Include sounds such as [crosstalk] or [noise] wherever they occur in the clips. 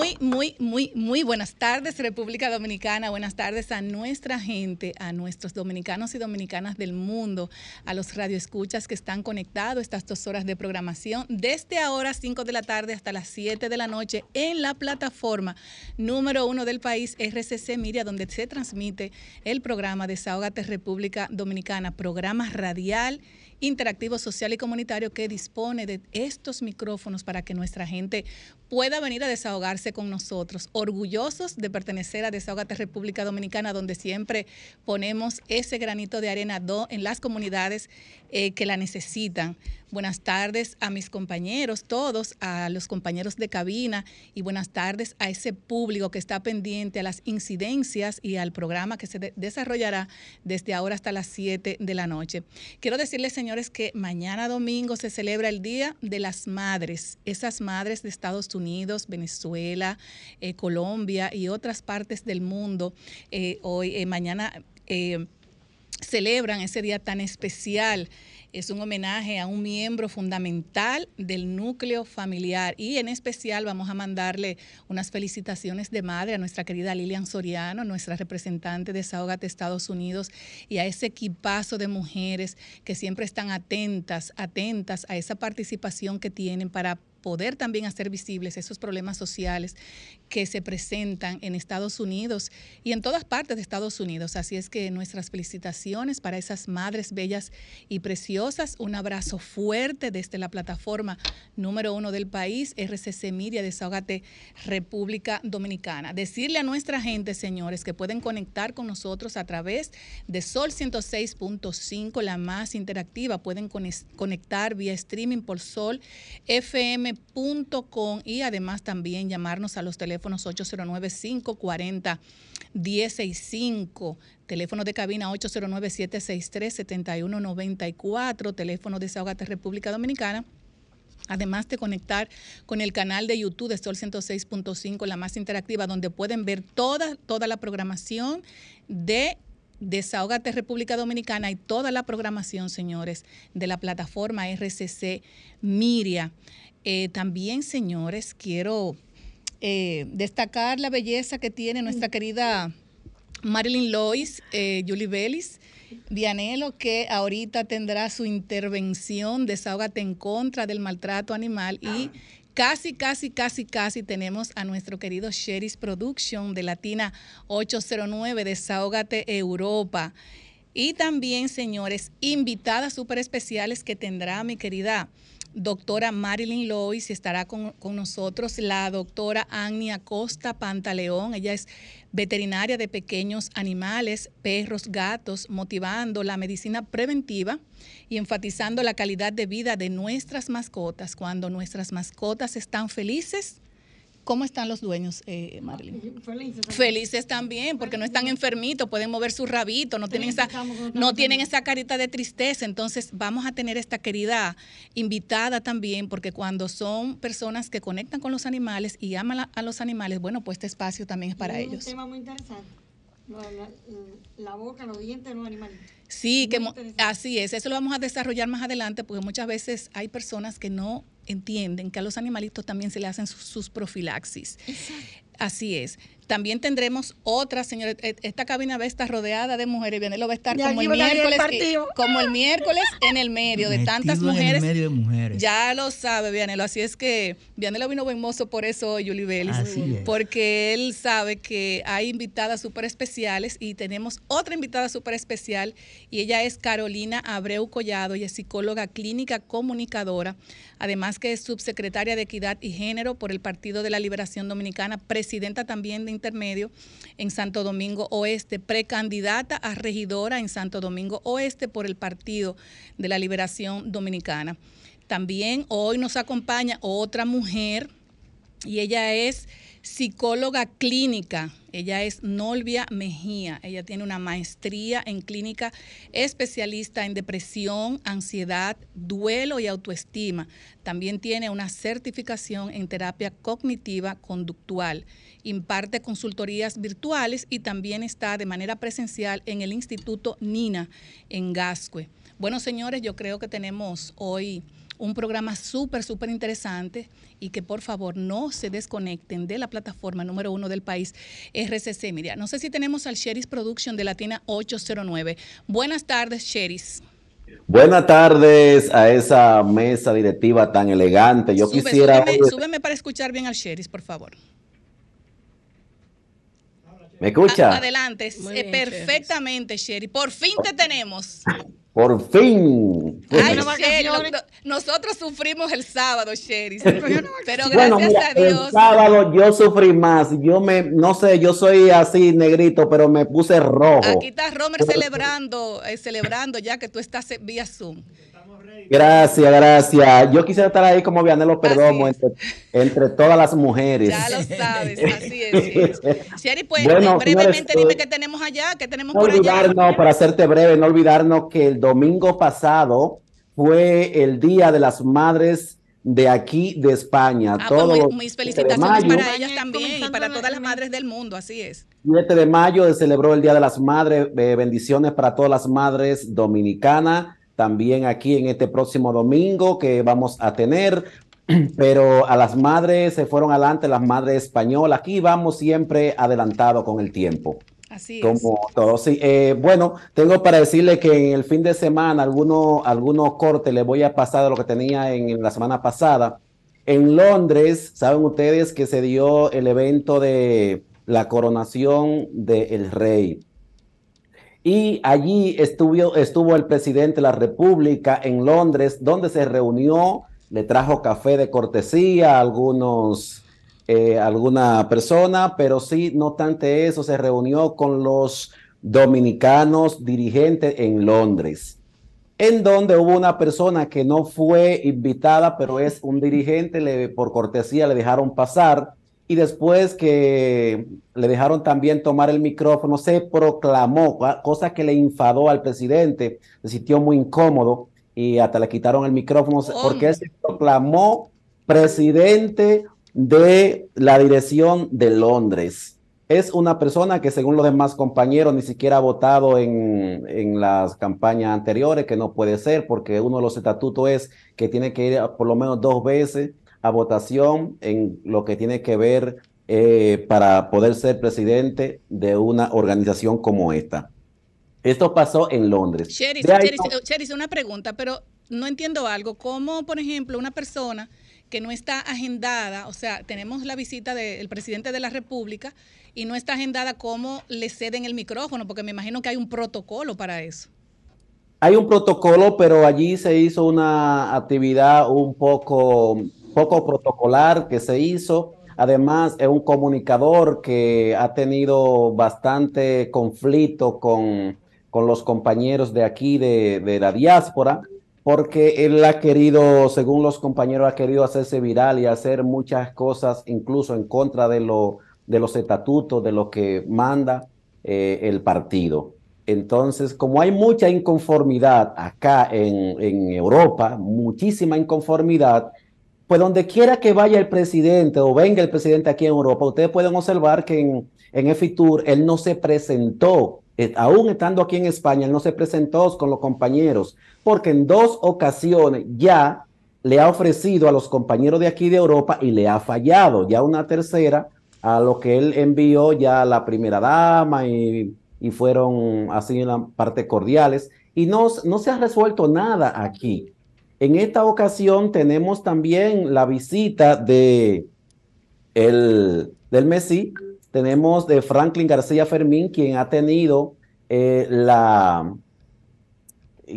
Muy, muy, muy, muy buenas tardes, República Dominicana. Buenas tardes a nuestra gente, a nuestros dominicanos y dominicanas del mundo, a los radioescuchas que están conectados estas dos horas de programación desde ahora 5 de la tarde hasta las 7 de la noche en la plataforma número uno del país, RCC Miria, donde se transmite el programa Desahogate República Dominicana, programa radial interactivo, social y comunitario que dispone de estos micrófonos para que nuestra gente pueda venir a desahogarse con nosotros, orgullosos de pertenecer a Desahogate República Dominicana, donde siempre ponemos ese granito de arena en las comunidades eh, que la necesitan. Buenas tardes a mis compañeros, todos, a los compañeros de cabina y buenas tardes a ese público que está pendiente a las incidencias y al programa que se desarrollará desde ahora hasta las 7 de la noche. Quiero decirles, señores, que mañana domingo se celebra el Día de las Madres, esas madres de Estados Unidos, Venezuela, eh, Colombia y otras partes del mundo. Eh, hoy, mañana celebran ese día tan especial. Es un homenaje a un miembro fundamental del núcleo familiar. Y en especial vamos a mandarle unas felicitaciones de madre a nuestra querida Lilian Soriano, nuestra representante de Sahogate Estados Unidos y a ese equipazo de mujeres que siempre están atentas, atentas a esa participación que tienen para poder también hacer visibles esos problemas sociales que se presentan en Estados Unidos y en todas partes de Estados Unidos. Así es que nuestras felicitaciones para esas madres bellas y preciosas. Un abrazo fuerte desde la plataforma número uno del país, RCC Media, Desahogate República Dominicana. Decirle a nuestra gente, señores, que pueden conectar con nosotros a través de Sol 106.5, la más interactiva. Pueden conectar vía streaming por Sol FM y además también llamarnos a los teléfonos 809-540-165, teléfono de cabina 809-763-7194, teléfono de Desahogate República Dominicana. Además de conectar con el canal de YouTube de Sol 106.5, la más interactiva, donde pueden ver toda, toda la programación de Desahogate República Dominicana y toda la programación, señores, de la plataforma RCC Miria. Eh, también, señores, quiero eh, destacar la belleza que tiene nuestra mm. querida Marilyn Lois, eh, Julie Bellis, Dianelo, que ahorita tendrá su intervención, desahógate en contra del maltrato animal y casi, casi, casi, casi tenemos a nuestro querido Sheris Production de Latina 809, Desahógate Europa. Y también, señores, invitadas súper especiales que tendrá mi querida doctora Marilyn Lois, estará con, nosotros la doctora Agnia Costa Pantaleón. Ella es veterinaria de pequeños animales, perros, gatos, motivando la medicina preventiva y enfatizando la calidad de vida de nuestras mascotas. Cuando nuestras mascotas están felices, ¿Cómo están los dueños, eh, Marilyn? Felices. Felices también, porque no están enfermitos, pueden mover su rabito, no tienen esa, no tienen esa carita de tristeza. Entonces, vamos a tener esta querida invitada también, porque cuando son personas que conectan con los animales y aman a los animales, bueno, pues este espacio también es para ellos. Es un tema muy interesante. La, boca, los dientes los animales. Sí, que así es. Eso lo vamos a desarrollar más adelante, porque muchas veces hay personas que no entienden que a los animalitos también se le hacen sus, profilaxis. Así es. También tendremos otra, señores. E, esta cabina va a estar rodeada de mujeres. Vianelo va a estar como el, miércoles, como el miércoles en el medio de tantas mujeres. En el medio de mujeres. Ya lo sabe, Vianelo. Así es que Vianelo vino buen mozo por eso, Julie Vélez. Porque él sabe que hay invitadas súper especiales y tenemos otra invitada súper especial y ella es Carolina Abreu Collado. Ella es psicóloga clínica comunicadora. Además que es subsecretaria de Equidad y Género por el Partido de la Liberación Dominicana, presidenta también de intermedio en Santo Domingo Oeste, precandidata a regidora en Santo Domingo Oeste por el Partido de la Liberación Dominicana. También hoy nos acompaña otra mujer y ella es psicóloga clínica. Ella es Nolvia Mejía. Ella tiene una maestría en clínica especialista en depresión, ansiedad, duelo y autoestima. También tiene una certificación en terapia cognitiva conductual. Imparte consultorías virtuales y también está de manera presencial en el Instituto Nina en Gascue. Bueno, señores, yo creo que tenemos hoy un programa súper, súper interesante y que por favor no se desconecten de la plataforma número uno del país, RCC Media. No sé si tenemos al Sheris Production de Latina 809. Buenas tardes, Sheris. Buenas tardes a esa mesa directiva tan elegante. Yo quisiera. Súbeme, para escuchar bien al Sheris, por favor. ¿Me escucha? adelante, eh, perfectamente, Sherry. Por fin te tenemos. Por fin. Ay, nosotros sufrimos el sábado, Sherry. Pero gracias a Dios. El sábado yo sufrí más. Yo me, no sé, yo soy así negrito, pero me puse rojo. Aquí está Romer celebrando, eh, celebrando ya que tú estás vía Zoom. Gracias, gracias. Yo quisiera estar ahí como Vianelo Perdomo entre, entre, todas las mujeres. Ya lo [laughs] sabes, así es. Sherry, pues brevemente dime qué tenemos allá, qué tenemos no por olvidarnos, Para hacerte breve, no olvidarnos que el domingo pasado fue el Día de las Madres de aquí de España. Ah, pues mis felicitaciones para ellas también y para todas las madres del mundo, así es. 7 de mayo se celebró el Día de las Madres, eh, bendiciones para todas las madres dominicanas también aquí en este próximo domingo que vamos a tener. [clears throat] Pero a las madres se fueron adelante, las madres españolas. Aquí vamos siempre adelantado con el tiempo. Así como todo. Sí, eh, bueno, tengo para decirle que en el fin de semana algunos algunos cortes les voy a pasar de lo que tenía en, la semana pasada. En Londres, saben ustedes que se dio el evento de la coronación del rey. Y allí estuvo, estuvo el presidente de la República en Londres, donde se reunió, le trajo café de cortesía a algunos, eh, alguna persona, pero sí, no tanto eso, se reunió con los dominicanos dirigentes en Londres, en donde hubo una persona que no fue invitada, pero es un dirigente, le, por cortesía le dejaron pasar y después que le dejaron también tomar el micrófono, se proclamó, cosa que le enfadó al presidente, se sintió muy incómodo y hasta le quitaron el micrófono porque él se proclamó presidente de la dirección de Londres. Es una persona que según los demás compañeros ni siquiera ha votado en, en las campañas anteriores, que no puede ser porque uno de los estatutos es que tiene que ir por lo menos dos veces a votación en lo que tiene que ver eh, para poder ser presidente de una organización como esta. Esto pasó en Londres. Cheris, una pregunta, pero no entiendo algo. ¿Cómo, por ejemplo, una persona que no está agendada, o sea, tenemos la visita del presidente de la República y no está agendada, ¿cómo le ceden el micrófono? Porque me imagino que hay un protocolo para eso. Hay un protocolo, pero allí se hizo una actividad un poco poco protocolar que se hizo. Además, es un comunicador que ha tenido bastante conflicto con, con los compañeros de aquí, de, de, la diáspora, porque él ha querido, según los compañeros, ha querido hacerse viral y hacer muchas cosas, incluso en contra de, lo, de los estatutos, de lo que manda eh, el partido. Entonces, como hay mucha inconformidad acá en, en Europa, muchísima inconformidad, pues donde quiera que vaya el presidente o venga el presidente aquí en Europa, ustedes pueden observar que en, en EFITUR él no se presentó, eh, aún estando aquí en España, él no se presentó con los compañeros, porque en dos ocasiones ya le ha ofrecido a los compañeros de aquí de Europa y le ha fallado, ya una tercera a lo que él envió ya la primera dama y, y fueron así en la parte cordiales. Y no, no se ha resuelto nada aquí. En esta ocasión tenemos también la visita de el, del Messi, tenemos de Franklin García Fermín, quien ha tenido eh, la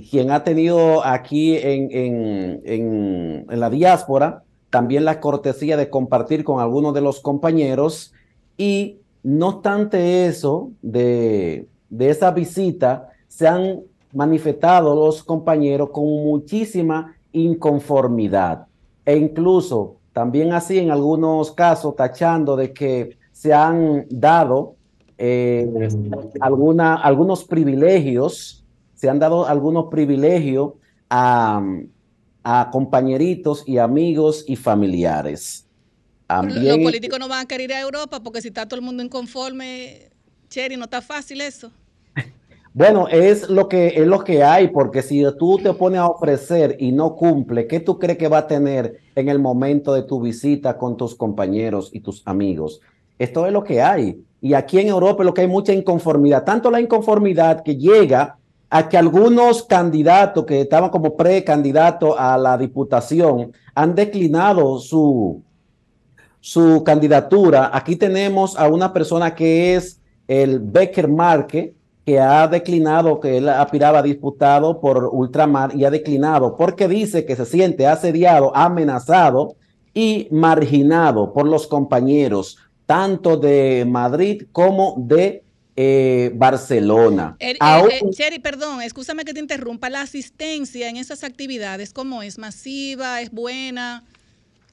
quien ha tenido aquí en, en, en, en, la diáspora también la cortesía de compartir con algunos de los compañeros. Y no obstante eso, de, de esa visita, se han manifestado los compañeros con muchísima inconformidad e incluso también así en algunos casos tachando de que se han dado eh, alguna, algunos privilegios, se han dado algunos privilegios a, a compañeritos y amigos y familiares. También, los políticos no van a querer ir a Europa porque si está todo el mundo inconforme, Cheri, no está fácil eso. Bueno, es lo que es lo que hay, porque si tú te pones a ofrecer y no cumple, ¿qué tú crees que va a tener en el momento de tu visita con tus compañeros y tus amigos? Esto es lo que hay. Y aquí en Europa es lo que hay mucha inconformidad, tanto la inconformidad que llega a que algunos candidatos que estaban como precandidatos a la diputación han declinado su, su candidatura. Aquí tenemos a una persona que es el Becker Marque, que ha declinado, que él aspiraba a diputado por ultramar y ha declinado porque dice que se siente asediado, amenazado y marginado por los compañeros, tanto de Madrid como de eh, Barcelona. Er, eh, perdón, escúchame que te interrumpa. La asistencia en esas actividades, ¿cómo es? ¿Masiva? ¿Es buena?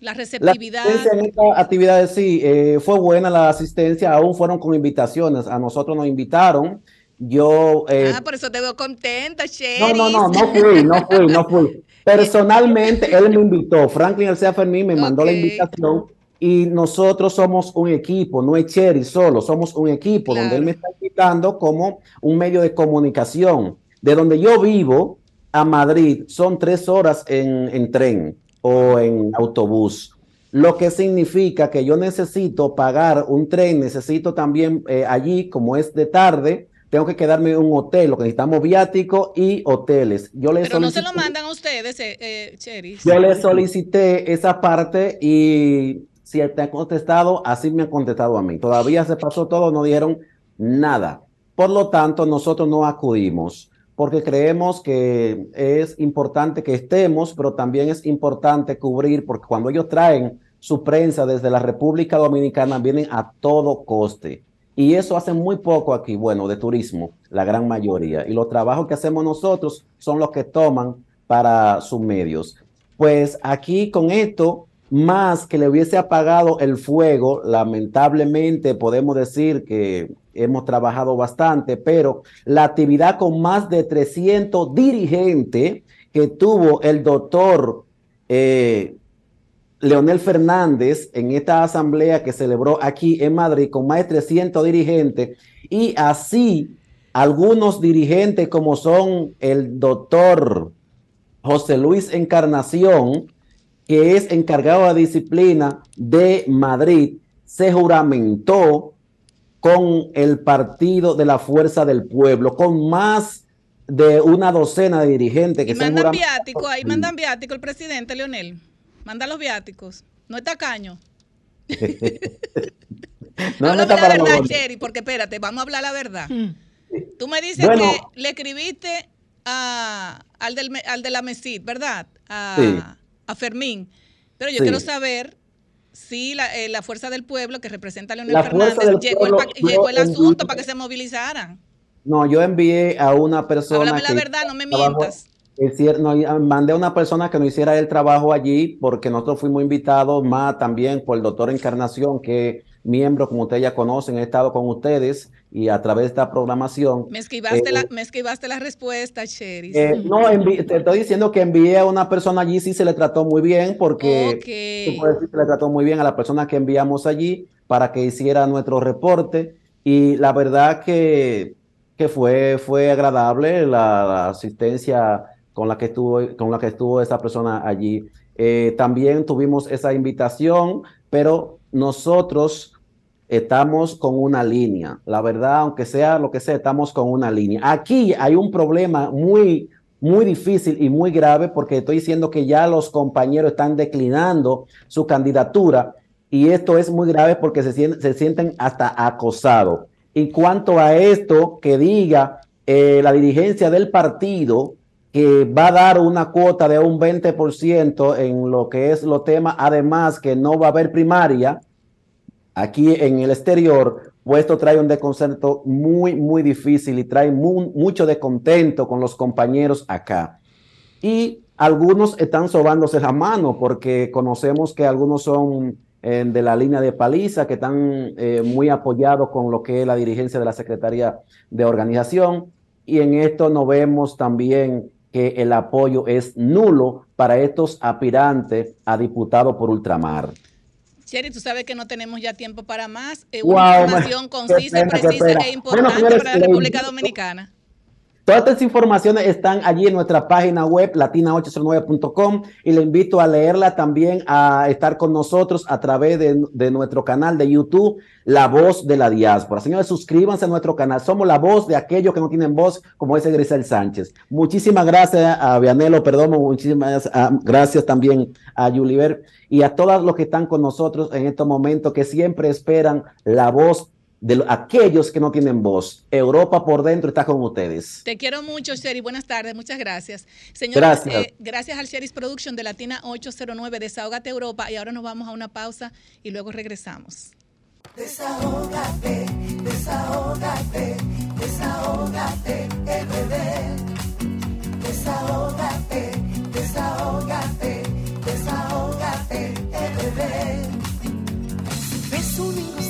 La receptividad. La en estas actividades sí, eh, fue buena la asistencia, aún fueron con invitaciones. A nosotros nos invitaron yo. Eh, ah, por eso te veo contenta, Sherry. No, no, no, no fui, no fui, no fui. [laughs] Personalmente, él me invitó. Franklin Alcea Fermín me mandó la invitación y nosotros somos un equipo, no es Cherry solo, somos un equipo donde él me está invitando como un medio de comunicación. De donde yo vivo a Madrid son tres horas en, tren o en autobús lo que significa que yo necesito pagar un tren, necesito también eh, allí, como es de tarde, tengo que quedarme en un hotel, lo que necesitamos viático y hoteles. Yo Pero no se lo mandan a ustedes, eh, eh Yo le solicité esa parte y si te ha contestado, así me han contestado a mí. Todavía se pasó todo, no dieron nada. Por lo tanto, nosotros no acudimos porque creemos que es importante que estemos, pero también es importante cubrir, porque cuando ellos traen su prensa desde la República Dominicana, vienen a todo coste. Y eso hace muy poco aquí, bueno, de turismo, la gran mayoría. Y los trabajos que hacemos nosotros son los que toman para sus medios. Pues aquí con esto, más que le hubiese apagado el fuego, lamentablemente podemos decir que hemos trabajado bastante, pero la actividad con más de 300 dirigentes que tuvo el doctor eh, Leonel Fernández en esta asamblea que celebró aquí en Madrid con más de 300 dirigentes y así algunos dirigentes como son el doctor José Luis Encarnación, que es encargado de disciplina de Madrid, se juramentó con el partido de la Fuerza del Pueblo, con más de una docena de dirigentes que y mandan viático, ahí mandan viático el presidente Leonel. Manda los viáticos. No está caño. no, no está la verdad, Cherry, porque espérate, vamos a hablar la verdad. Hmm. Tú me dices que le escribiste a, al, del, al de la MESID, ¿verdad? A, a Fermín. Pero yo quiero saber si la, eh, la, Fuerza del Pueblo, que representa a Leonel Fernández, llegó, el, llegó el asunto para que se movilizaran. No, yo envié a una persona. Háblame la verdad, no me mientas. Es cierto, no, mandé a una persona que no hiciera el trabajo allí porque nosotros fuimos invitados más también por el doctor Encarnación, que miembro, como ustedes ya conocen, he estado con ustedes y a través de esta programación. Me esquivaste, la, eh, me esquivaste la respuesta, Cheris. Eh, no, te estoy diciendo que envié a una persona allí, sí se le trató muy bien, porque okay. se le trató muy bien a la persona que enviamos allí para que hiciera nuestro reporte. Y la verdad que, que fue, fue agradable la asistencia con la que estuvo, con la que estuvo esa persona allí. Eh, también tuvimos esa invitación, pero nosotros estamos con una línea. La verdad, aunque sea lo que sea, estamos con una línea. Aquí hay un problema muy, muy difícil y muy grave porque estoy diciendo que ya los compañeros están declinando su candidatura y esto es muy grave porque se sienten, se sienten hasta acosados. En cuanto a esto, que diga eh, la dirigencia del partido que va a dar una cuota de un 20% en lo que es los temas, además que no va a haber primaria aquí en el exterior, pues esto trae un desconcierto muy, muy difícil y trae mucho descontento con los compañeros acá. Y algunos están sobándose la mano porque conocemos que algunos son eh, de la línea de paliza, que están eh, muy apoyados con lo que es la dirigencia de la Secretaría de Organización. Y en esto nos vemos también que el apoyo es nulo para estos aspirantes a diputado por ultramar. Sherry, tú sabes que no tenemos ya tiempo para más. Eh, una información concisa, precisa e importante para la República Dominicana. Todas estas informaciones están allí en nuestra página web latina809.com y le invito a leerla también, a estar con nosotros a través de, nuestro canal de YouTube, La Voz de la Diáspora. Señores, suscríbanse a nuestro canal. Somos la voz de aquellos que no tienen voz, como dice Grisel Sánchez. Muchísimas gracias a Vianelo, perdón, muchísimas ah, gracias también a Juliver y a todos los que están con nosotros en estos momentos que siempre esperan la voz de aquellos que no tienen voz. Europa por dentro está con ustedes. Te quiero mucho, Sherry. Buenas tardes, muchas gracias. Señores, gracias, eh, gracias al Sherry's Production de Latina 809, Desahógate Europa. Y ahora nos vamos a una pausa y luego regresamos. Desahógate, desahógate, desahógate, bebé. Desahógate, desahógate, desahógate, bebé. Es una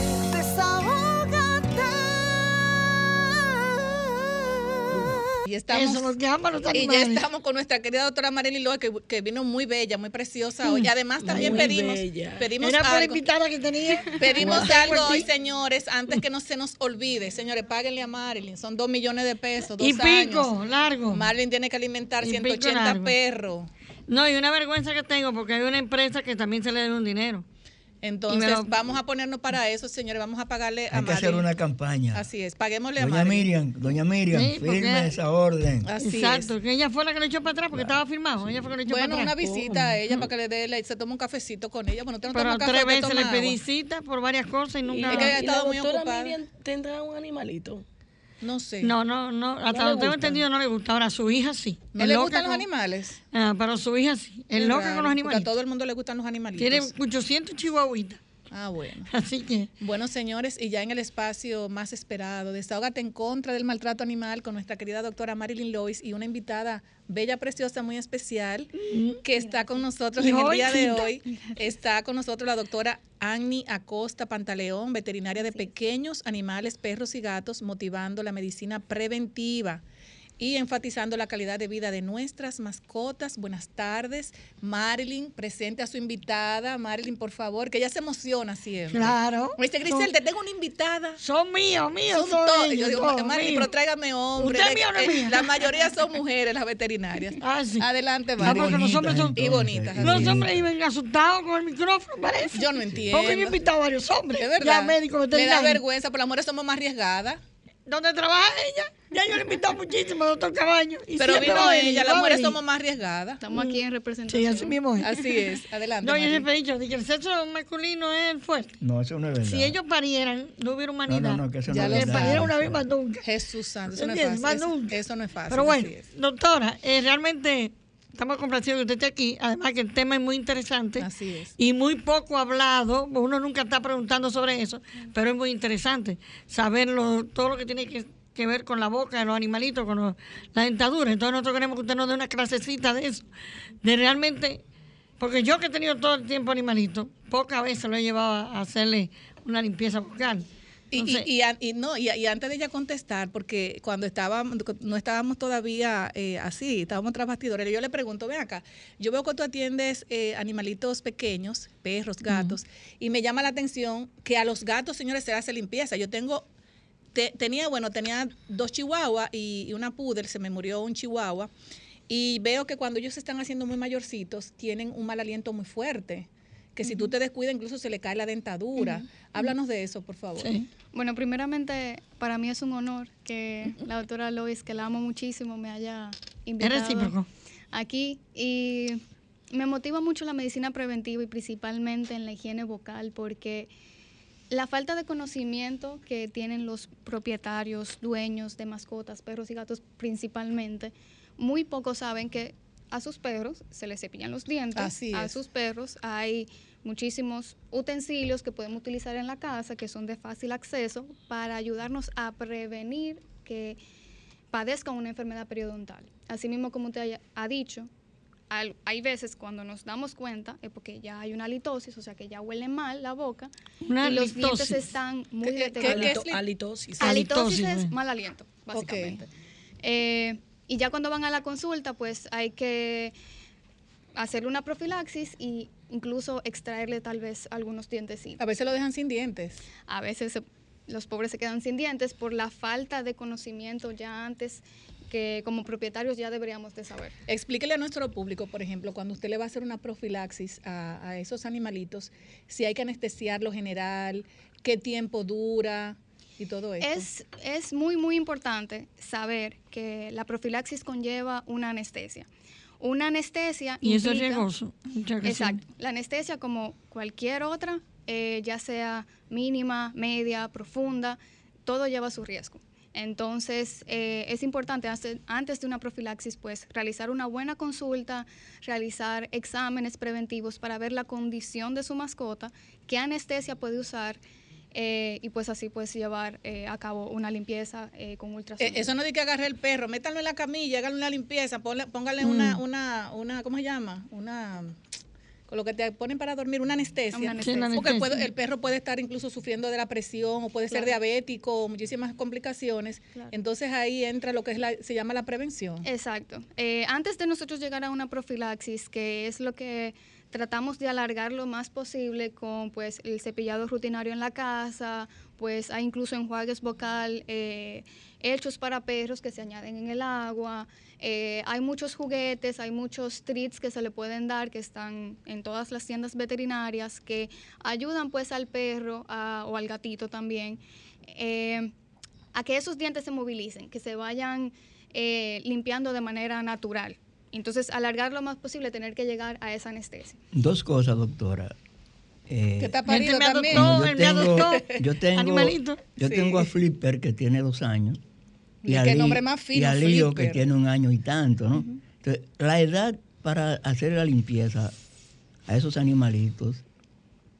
Y estamos, y ya estamos con nuestra querida doctora Marilyn Loa, que, que, vino muy bella, muy preciosa hoy. Y además también pedimos, pedimos algo, que tenía. [laughs] Pedimos algo hoy, señores, antes que no se nos olvide. Señores, páguenle a Marilyn, son dos millones de pesos, dos y pico, largo. Marilyn tiene que alimentar 180 perros. No, y una vergüenza que tengo porque hay una empresa que también se le debe un dinero. Entonces, vamos a ponernos para eso, señores. Vamos a pagarle a Hay que hacer una campaña. Así es, paguémosle a Doña Miriam, doña Miriam, firme esa orden. Así Exacto, que ella fue la que lo echó para atrás porque estaba firmado. Ella fue la que lo echó bueno, para atrás. una visita a ella para que le dé, se tome un cafecito con ella. Bueno, tengo Pero tres veces le pedí cita por varias cosas y nunca. Y, es que estado muy ocupada. Miriam tendrá un animalito. No sé. No, no, no. Hasta lo tengo entendido no le gusta. Ahora, su hija sí. ¿No le gustan los animales? Ah, pero su hija sí. Es loca con los animales. A todo el mundo le gustan los animalitos. Tiene 800 chihuahuitas. Ah, bueno. [laughs] Así que. Bueno, señores, y ya en el espacio más esperado, Desahógate en contra del maltrato animal con nuestra querida doctora Marilyn Lois y una invitada bella, preciosa, muy especial, que está con nosotros en el día de hoy. Está con nosotros la doctora Annie Acosta Pantaleón, veterinaria de pequeños animales, perros y gatos, motivando la medicina preventiva y enfatizando la calidad de vida de nuestras mascotas. Buenas tardes. Marilyn, presente a su invitada. Marilyn, por favor, que ella se emociona siempre. Claro. Me dice, Grisel, te tengo una invitada. Son míos, míos. Son, todos. Yo digo, Marilyn, pero tráigame hombres. Usted mío, no eh, La mayoría son mujeres, las veterinarias. Ah, sí. Adelante, Marilyn. porque los hombres son... Y bonitas. Los hombres iban asustados con el micrófono, parece. Yo no entiendo. Porque yo he invitado a varios hombres. Es verdad. Ya médicos, Le da vergüenza, pero las mujeres somos más arriesgadas. ¿Dónde trabaja ella? Ya yo le he invitado muchísimo, doctor Cabaño. Pero vino ella, las mujeres somos más arriesgadas. Estamos aquí en representación. Sí, así mismo es. Así es, [laughs] adelante. No, yo siempre he dicho que el sexo masculino es el fuerte. No, eso no es verdad. Si ellos parieran, no hubiera humanidad. No, no, no que eso ya no es verdad. parieran una vez más nunca. Jesús santo, eso no es fácil. Más nunca. Eso, no es fácil. Pero bueno, doctora, eh, realmente estamos complacidos que usted esté aquí. Además que el tema es muy interesante. Así es. Y muy poco hablado. Uno nunca está preguntando sobre eso, pero es muy interesante saberlo, todo lo que tiene que que ver con la boca de los animalitos, con la dentadura. Entonces nosotros queremos que usted nos dé una clasecita de eso, de realmente, porque yo que he tenido todo el tiempo animalito, pocas veces lo he llevado a hacerle una limpieza bucal. Y, y, no, y, antes de ella contestar, porque cuando estábamos, no estábamos todavía eh, así, estábamos tras bastidores, yo le pregunto, ven acá, yo veo que tú atiendes eh, animalitos pequeños, perros, gatos, y me llama la atención que a los gatos, señores, se hace limpieza. Yo tengo tenía, bueno, tenía dos chihuahuas y, una poodle, se me murió un chihuahua. Y veo que cuando ellos están haciendo muy mayorcitos, tienen un mal aliento muy fuerte. Que si tú te descuidas, incluso se le cae la dentadura. Háblanos de eso, por favor. Bueno, primeramente, para mí es un honor que la doctora Lois, que la amo muchísimo, me haya invitado aquí. Y me motiva mucho la medicina preventiva y principalmente en la higiene vocal porque la falta de conocimiento que tienen los propietarios, dueños de mascotas, perros y gatos principalmente, muy pocos saben que a sus perros se les cepillan los dientes, Así a sus perros hay muchísimos utensilios que podemos utilizar en la casa que son de fácil acceso para ayudarnos a prevenir que padezcan una enfermedad periodontal. Asimismo, como usted haya- ha dicho, hay veces cuando nos damos cuenta es porque ya hay una litosis, o sea que ya huele mal la boca Una y los dientes están muy ¿Qué- qué- deteriorados. qué es Alito- mal aliento, básicamente. Eh, y ya cuando van a la consulta, pues hay que hacerle una profilaxis y incluso extraerle tal vez algunos dientecitos. A veces lo dejan sin dientes. A veces se- los pobres se quedan sin dientes por la falta de conocimiento ya antes que como propietarios ya deberíamos de saber. Explíquele a nuestro público, por ejemplo, cuando usted le va a hacer una profilaxis a, a esos animalitos, si hay que anestesiarlo general, qué tiempo dura y todo esto. Es, es muy, muy importante saber que la profilaxis conlleva una anestesia. Una anestesia Y eso es riesgoso. Exacto. La anestesia, como cualquier otra, eh, ya sea mínima, media, profunda, todo lleva su riesgo. Entonces, eh, es importante antes de una profilaxis, pues, realizar una buena consulta, realizar exámenes preventivos para ver la condición de su mascota, qué anestesia puede usar eh, y pues así pues llevar eh, a cabo una limpieza eh, con Eh, ultrasonido. eso no dice que agarre el perro, métanlo en la camilla, háganle una limpieza, ponle- póngale Mm. una, una, una, ¿cómo se llama? Una, con lo que te ponen para dormir, una anestesia. Una anestesia. Sí, Porque puede- el perro puede estar incluso sufriendo de la presión o puede ser diabético, muchísimas complicaciones. Claro. Entonces ahí entra lo que es la, se llama la prevención. Exacto. Eh, antes de nosotros llegar a una profilaxis, que es lo que tratamos de alargar lo más posible con pues el cepillado rutinario en la casa, pues hay incluso enjuagues vocal eh, hechos para perros que se añaden en el agua. Eh, hay muchos juguetes, hay muchos treats que se le pueden dar que están en todas las tiendas veterinarias que ayudan pues al perro o al gatito también. eh, a que esos dientes se movilicen, que se vayan limpiando de manera natural. Entonces, alargar lo más posible, tener que llegar a esa anestesia. Dos cosas, doctora. Eh, Que está parido me también. adoptó, yo adoptó. yo tengo, Animalito. yo Sí. tengo a Flipper que tiene dos años. Y a qué Li- nombre más fino, Y a Lío que tiene un año y tanto, ¿no? Entonces, la edad para hacer la limpieza a esos animalitos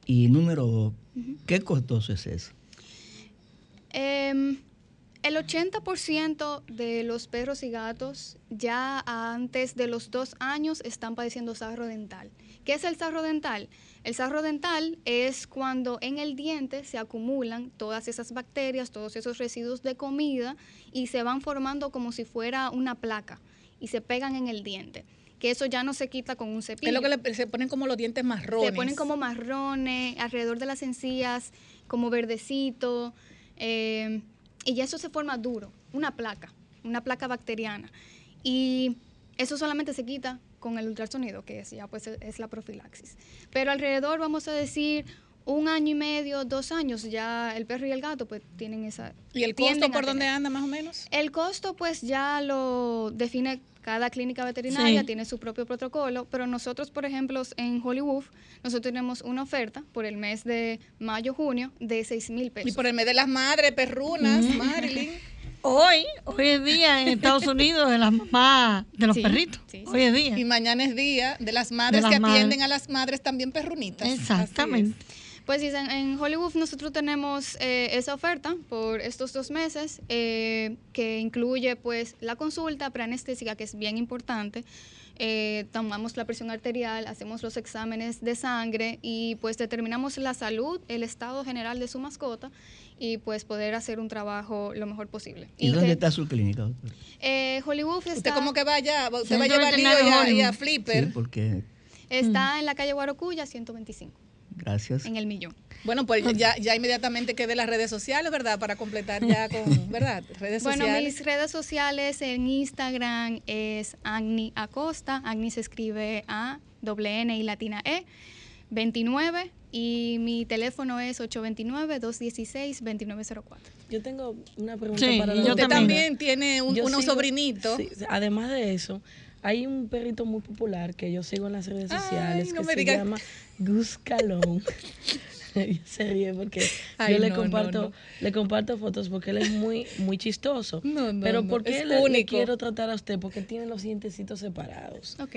y número dos, ¿qué costoso es eso? Em, el 80% de los perros y gatos ya antes de los dos años están padeciendo sarro dental. ¿Qué es el sarro dental? El sarro dental es cuando en el diente se acumulan todas esas bacterias, todos esos residuos de comida y se van formando como si fuera una placa y se pegan en el diente. Que eso ya no se quita con un cepillo. Es lo que le- se ponen como los dientes marrones. Se ponen como marrones, alrededor de las encías, como verdecito. eh, y ya eso se forma duro, una placa, una placa bacteriana. Y eso solamente se quita con el ultrasonido, que es ya pues es la profilaxis. Pero alrededor, vamos a decir, un año y medio, dos años, ya el perro y el gato pues tienen esa... ¿Y el costo por dónde anda más o menos? El costo pues ya lo define cada clínica veterinaria, Sí. tiene su propio protocolo, pero nosotros, por ejemplo, en Hollywood, nosotros tenemos una oferta por el mes de mayo-junio de 6 mil pesos. Y por el mes de las madres, perrunas, Marilyn. Hoy, hoy es día en Estados Unidos de las mamás de los Sí, perritos. sí. Hoy es día. Y mañana es día de las madres las que madres. atienden a las madres también perrunitas. Exactamente. Pues sí, en, en Hollywood nosotros tenemos eh, esa oferta por estos dos meses eh, que incluye pues la consulta preanestésica que es bien importante. Eh, tomamos la presión arterial, hacemos los exámenes de sangre y pues determinamos la salud, el estado general de su mascota y pues poder hacer un trabajo lo mejor posible. ¿Y, dónde está su clínica, doctora? eh, Hollywood está, Usted como que vaya, usted va a llevar a Lío y Veterinario a, y a Hollywood. Flipper. Sí, porque, está en la calle Guarocuya 125, gracias. en el millón. Bueno, pues ya, ya inmediatamente quede las redes sociales, ¿verdad? Para completar ya con, [laughs] ¿verdad? Redes Bueno, sociales. mis redes sociales en Instagram es Agni Acosta. Agni se escribe A, doble N y latina E, 29. Y mi teléfono es 829-216-2904. Yo tengo una pregunta Sí, para yo Usted también tiene un, unos sigo- sobrinitos. sí, además de eso, Hay un perrito muy popular que yo sigo en las redes Ay, sociales no que se digas. llama Gus Calón. [laughs] Se ríe porque Ay, yo le no, comparto no. le comparto fotos porque él es muy muy chistoso. No, no, Pero no, ¿por qué le, le quiero tratar a usted? Porque tiene los dientecitos separados. Ok.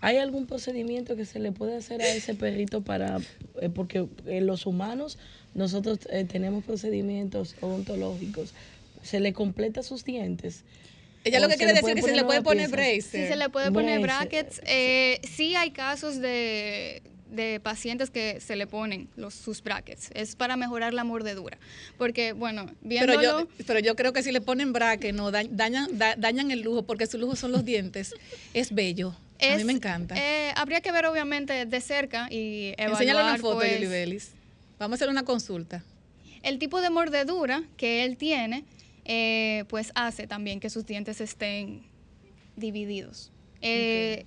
¿Hay algún procedimiento que se le puede hacer a ese perrito para, eh, porque en los humanos nosotros eh, tenemos procedimientos odontológicos, se le completa sus dientes? Ella ¿O lo que quiere decir es que se le puede poner braces. Sí, se le puede poner brackets. Eh, sí hay casos de, de pacientes que se le ponen los, sus brackets. Es para mejorar la mordedura. Porque, bueno, viéndolo... Pero yo, pero yo creo que si le ponen braque, no da- dañan, da- dañan el lujo, porque su lujo son los dientes. Es bello. a mí me encanta. eh, habría que ver, obviamente, de cerca y evaluar, Enséñale una foto, pues, Yuli. Vamos a hacer una consulta. el tipo de mordedura que él tiene, eh, pues hace también que sus dientes estén divididos. Eh,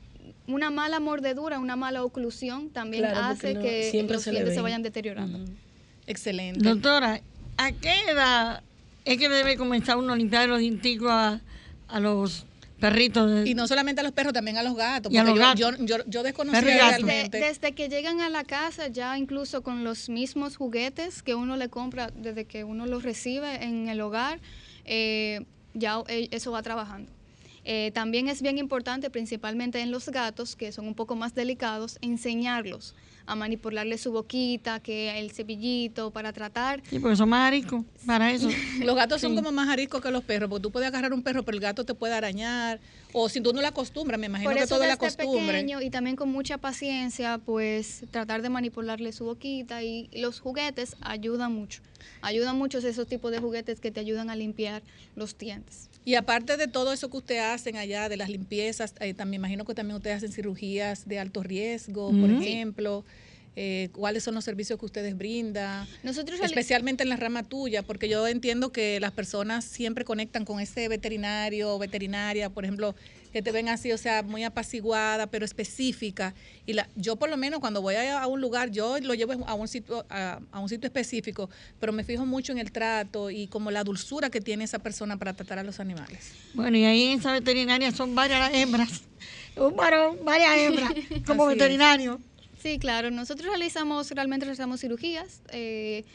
Una mala mordedura, una mala oclusión también Claro, hace no- que siempre los se dientes se vayan deteriorando. Excelente. Doctora, ¿a qué edad es que debe comenzar uno a limpiar los dienticos a, a los perritos? de- Y no solamente a los perros, también a los gatos. Y a porque los yo, gatos. yo, yo, yo desconocía realmente. De- desde que llegan a la casa, ya incluso con los mismos juguetes que uno le compra desde que uno los recibe en el hogar, eh, ya eh, eso va trabajando. Eh, también es bien importante, principalmente en los gatos, que son un poco más delicados, enseñarlos a manipularle su boquita, que el cepillito, para tratar Sí, porque son más ariscos para eso. [laughs] Los gatos son como más ariscos que los perros, porque tú puedes agarrar un perro, pero el gato te puede arañar. O si tú no la acostumbras, me imagino Por que eso todo es la costumbre. pequeño y también con mucha paciencia, pues tratar de manipularle su boquita y los juguetes ayudan mucho. Ayudan mucho esos tipos de juguetes que te ayudan a limpiar los dientes. Y aparte de todo eso que ustedes hacen allá, de las limpiezas, eh, también imagino que también ustedes hacen cirugías de alto riesgo, por ejemplo. Eh, ¿Cuáles son los servicios que ustedes brindan? Nosotros Especialmente en la rama tuya, porque yo entiendo que las personas siempre conectan con ese veterinario o veterinaria, por ejemplo, que te ven así, o sea, muy apaciguada, pero específica. Y la, yo por lo menos cuando voy a, a un lugar, yo lo llevo a un sitio a, a un sitio específico, pero me fijo mucho en el trato y como la dulzura que tiene esa persona para tratar a los animales. Bueno, y ahí en esa veterinaria son varias las hembras. Un varón, varias hembras, [laughs] como Así es. veterinario. Sí, claro. Nosotros realizamos, realmente realizamos cirugías. eh,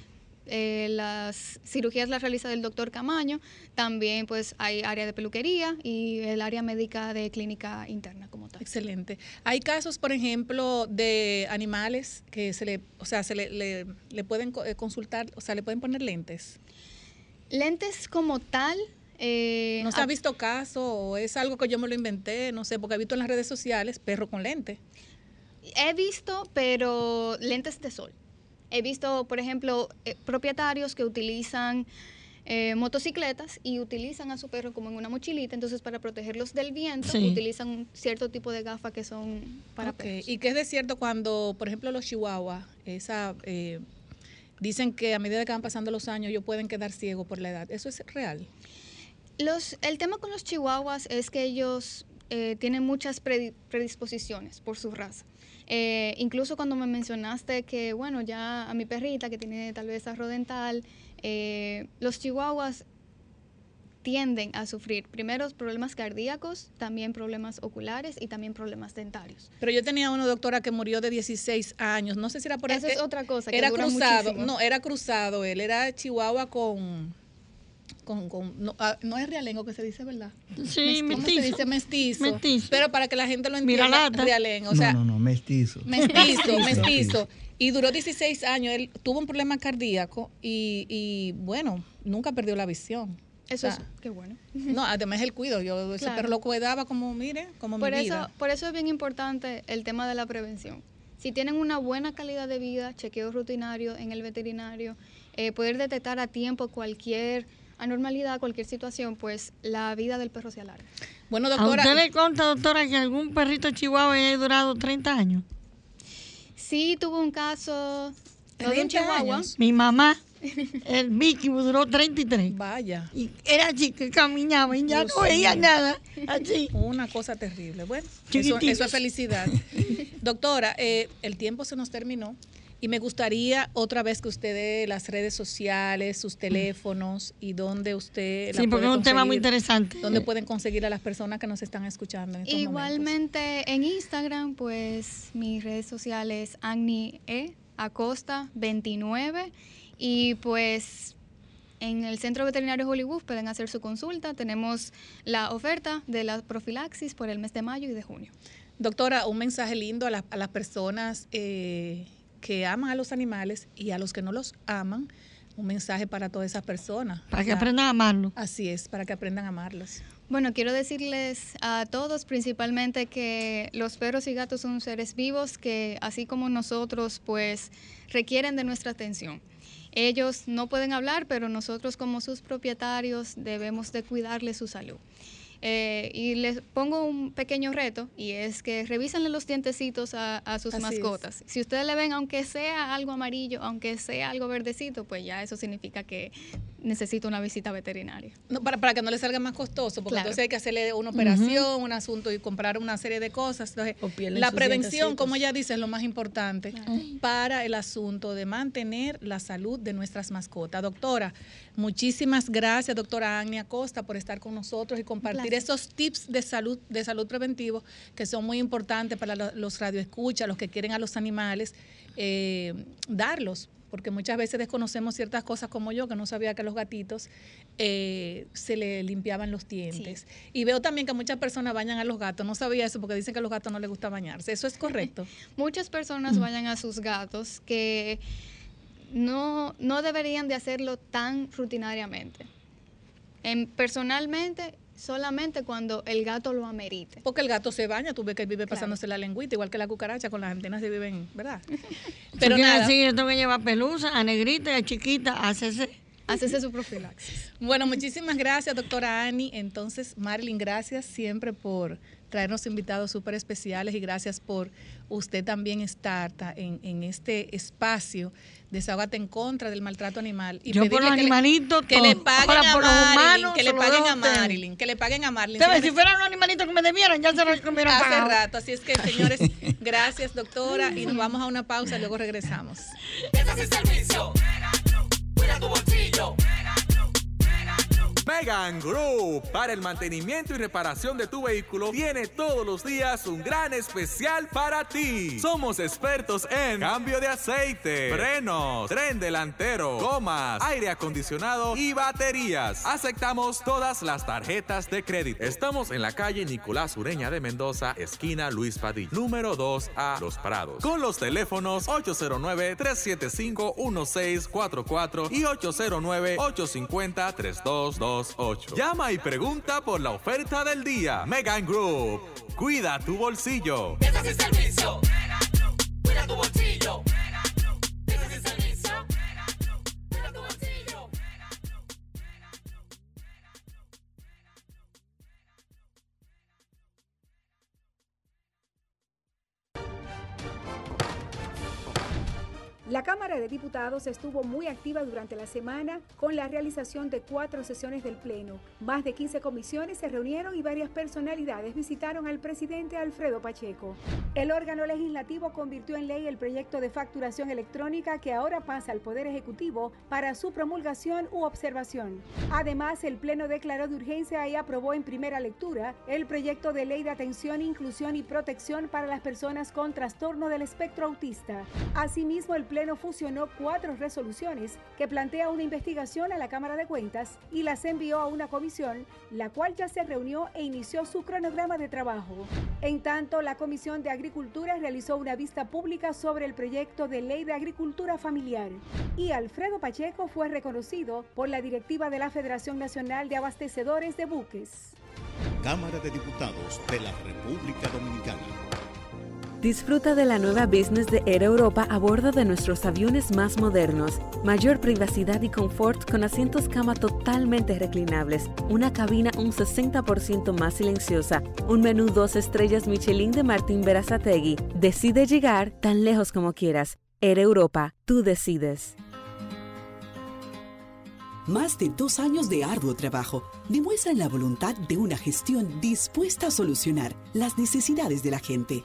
eh, las cirugías las realiza el doctor Camaño. También pues hay área de peluquería y el área médica de clínica interna como tal. Excelente. Hay casos, por ejemplo, de animales que se le, o sea, se le, le, le pueden eh, consultar, o sea, le pueden poner lentes. Lentes como tal. eh, ¿No se ha visto caso o es algo que yo me lo inventé? No sé, porque he visto en las redes sociales perro con lente. He visto, pero lentes de sol. He visto, por ejemplo, eh, propietarios que utilizan eh, motocicletas y utilizan a su perro como en una mochilita, entonces para protegerlos del viento Sí. utilizan un cierto tipo de gafas que son para perros. Y que es de cierto cuando, por ejemplo, los chihuahuas, esa, eh, dicen que a medida que van pasando los años ellos pueden quedar ciegos por la edad. ¿Eso es real? Los, el tema con los chihuahuas es que ellos eh, tienen muchas predi- predisposiciones por su raza. Eh, incluso cuando me mencionaste que, bueno, ya a mi perrita que tiene tal vez arro dental, eh, los chihuahuas tienden a sufrir primero problemas cardíacos, también problemas oculares y también problemas dentarios. Pero yo tenía uno, doctora, que murió de 16 años. No sé si era por Eso eh, es otra cosa, que Era cruzado. muchísimo. No, era cruzado él. Era chihuahua con... con, con no, ah, no es realengo que se dice, ¿verdad? Sí, ¿Cómo se mestizo. dice? Mestizo. Mestizo. Pero para que la gente lo entienda, realengo. O sea, no, no, no, mestizo. Mestizo, mestizo. Y duró 16 años. Él tuvo un problema cardíaco y, y, bueno, nunca perdió la visión. Eso O sea, es, qué bueno. No, además el cuido. Yo [laughs] ese Claro. perro lo cuidaba como, mire, como Por mi eso, vida. por eso es bien importante el tema de la prevención. Si tienen una buena calidad de vida, chequeo rutinario en el veterinario, eh, poder detectar a tiempo cualquier anormalidad, cualquier situación, pues la vida del perro se alarga. Bueno, ¿A doctora, usted le consta, doctora, que algún perrito chihuahua haya durado 30 años? Sí tuvo un caso no de un 30 chihuahua. años. Mi mamá, el Vicky, duró 33. vaya, Y era chica caminaba y ya Dios no veía nada. Así. una cosa terrible. Bueno, eso, eso es felicidad. [laughs] doctora, eh, el tiempo se nos terminó. Y me gustaría otra vez que usted dé las redes sociales, sus teléfonos y dónde usted... Sí, porque es un tema muy interesante. ¿Dónde pueden conseguir a las personas que nos están escuchando en estos Igualmente en Instagram, pues mis redes sociales Agni E Acosta 29 y pues en el Centro Veterinario Hollywood pueden hacer su consulta. Tenemos la oferta de la profilaxis por el mes de mayo y de junio. Doctora, un mensaje lindo a, a las personas eh, que aman a los animales y a los que no los aman. Un mensaje para todas esas personas. Para que aprendan a amarlos. Así es, para que aprendan a amarlos. Bueno, quiero decirles a todos principalmente que los perros y gatos son seres vivos que así como nosotros pues requieren de nuestra atención. Ellos no pueden hablar, pero nosotros como sus propietarios debemos de cuidarles su salud. Eh, y les pongo un pequeño reto y es que revísenle los dientecitos a, sus mascotas. Si ustedes le ven, aunque sea algo amarillo, aunque sea algo verdecito, pues ya eso significa que necesita una visita veterinaria. No, para, para que no le salga más costoso, porque entonces hay que hacerle una operación, un asunto y comprar una serie de cosas. la prevención, como ella dice, es lo más importante para el asunto de mantener la salud de nuestras mascotas. Doctora, muchísimas gracias, doctora Agnia Costa, por estar con nosotros y compartir esos tips de salud, de salud preventivo que son muy importantes para los radioescuchas, los que quieren a los animales, eh, darlos porque muchas veces desconocemos ciertas cosas como yo, que no sabía que los gatitos eh, se le limpiaban los dientes. Y veo también que muchas personas bañan a los gatos, no sabía eso porque dicen que a los gatos no les gusta bañarse, ¿eso es correcto? [laughs] muchas personas bañan a sus gatos que no, no deberían de hacerlo tan rutinariamente. En, personalmente, solamente cuando el gato lo amerite. Porque el gato se baña, tú ves que vive pasándose la lengüita, igual que la cucaracha, con las antenas se viven, ¿verdad? [laughs] Pero nada. Sí, yo tengo que llevar pelusa, a negrita y a chiquita, hacerse... Hacerse su profilaxis. Bueno, muchísimas gracias, doctora Ani. Entonces, Marilyn, gracias siempre por traernos invitados súper especiales y gracias por usted también estar en, en este espacio desahógate en contra del maltrato animal. Y Yo por los animalitos, que, le paguen a Marilyn, que le paguen a Marilyn, que le paguen a Marilyn. Si, fueran los animalitos que me debieran, ya se los [laughs] comieron Hace rato, así es que señores, [laughs] gracias doctora y nos vamos a una pausa y luego regresamos. servicio. Cuida tu bolsillo. Megan Group para el mantenimiento y reparación de tu vehículo tiene todos los días un gran especial para ti. Somos expertos en cambio de aceite, frenos, tren delantero, gomas, aire acondicionado y baterías. Aceptamos todas las tarjetas de crédito. Estamos en la calle Nicolás Ureña de Mendoza, esquina Luis Padilla, número 2 a Los Prados, con los teléfonos 809-375-1644 y 809-850-3222. Llama y pregunta por la oferta del día. Megan Group. Cuida tu bolsillo. servicio. Cuida tu bolsillo. La Cámara de Diputados estuvo muy activa durante la semana con la realización de cuatro sesiones del Pleno. Más de 15 comisiones se reunieron y varias personalidades visitaron al presidente Alfredo Pacheco. El órgano legislativo convirtió en ley el proyecto de facturación electrónica que ahora pasa al Poder Ejecutivo para su promulgación u observación. Además, el Pleno declaró de urgencia y aprobó en primera lectura el proyecto de ley de atención, inclusión y protección para las personas con trastorno del espectro autista. Asimismo, el Pleno Pleno fusionó cuatro resoluciones que plantea una investigación a la Cámara de Cuentas y las envió a una comisión, la cual ya se reunió e inició su cronograma de trabajo. En tanto, la Comisión de Agricultura realizó una vista pública sobre el proyecto de ley de agricultura familiar y Alfredo Pacheco fue reconocido por la directiva de la Federación Nacional de Abastecedores de Buques. Cámara de Diputados de la República Dominicana. Disfruta de la nueva business de Air Europa a bordo de nuestros aviones más modernos. Mayor privacidad y confort con asientos cama totalmente reclinables, una cabina un 60% más silenciosa, un menú dos estrellas Michelin de Martín Berazategui. Decide llegar tan lejos como quieras. Air Europa, tú decides. Más de dos años de arduo trabajo demuestran la voluntad de una gestión dispuesta a solucionar las necesidades de la gente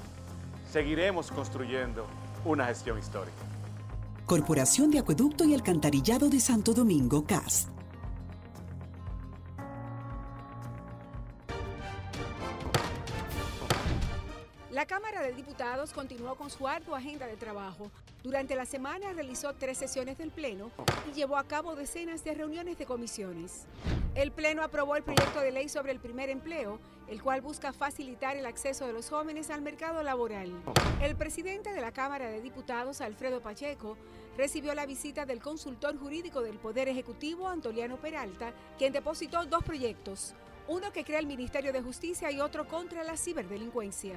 Seguiremos construyendo una gestión histórica. Corporación de Acueducto y Alcantarillado de Santo Domingo, CAS. La Cámara de Diputados continuó con su ardua agenda de trabajo. Durante la semana realizó tres sesiones del Pleno y llevó a cabo decenas de reuniones de comisiones. El Pleno aprobó el proyecto de ley sobre el primer empleo, el cual busca facilitar el acceso de los jóvenes al mercado laboral. El presidente de la Cámara de Diputados, Alfredo Pacheco, recibió la visita del consultor jurídico del Poder Ejecutivo, Antoliano Peralta, quien depositó dos proyectos, uno que crea el Ministerio de Justicia y otro contra la ciberdelincuencia.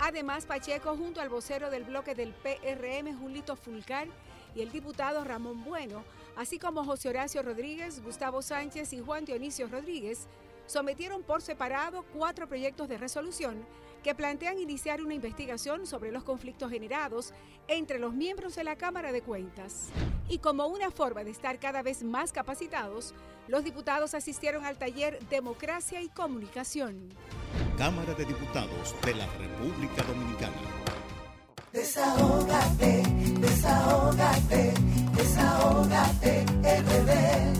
Además, Pacheco, junto al vocero del bloque del PRM, Julito Fulcar, y el diputado Ramón Bueno, así como José Horacio Rodríguez, Gustavo Sánchez y Juan Dionisio Rodríguez, sometieron por separado cuatro proyectos de resolución que plantean iniciar una investigación sobre los conflictos generados entre los miembros de la Cámara de Cuentas. Y como una forma de estar cada vez más capacitados, los diputados asistieron al taller Democracia y Comunicación. Cámara de Diputados de la República Dominicana. Desahógate, desahógate, desahógate, bebé.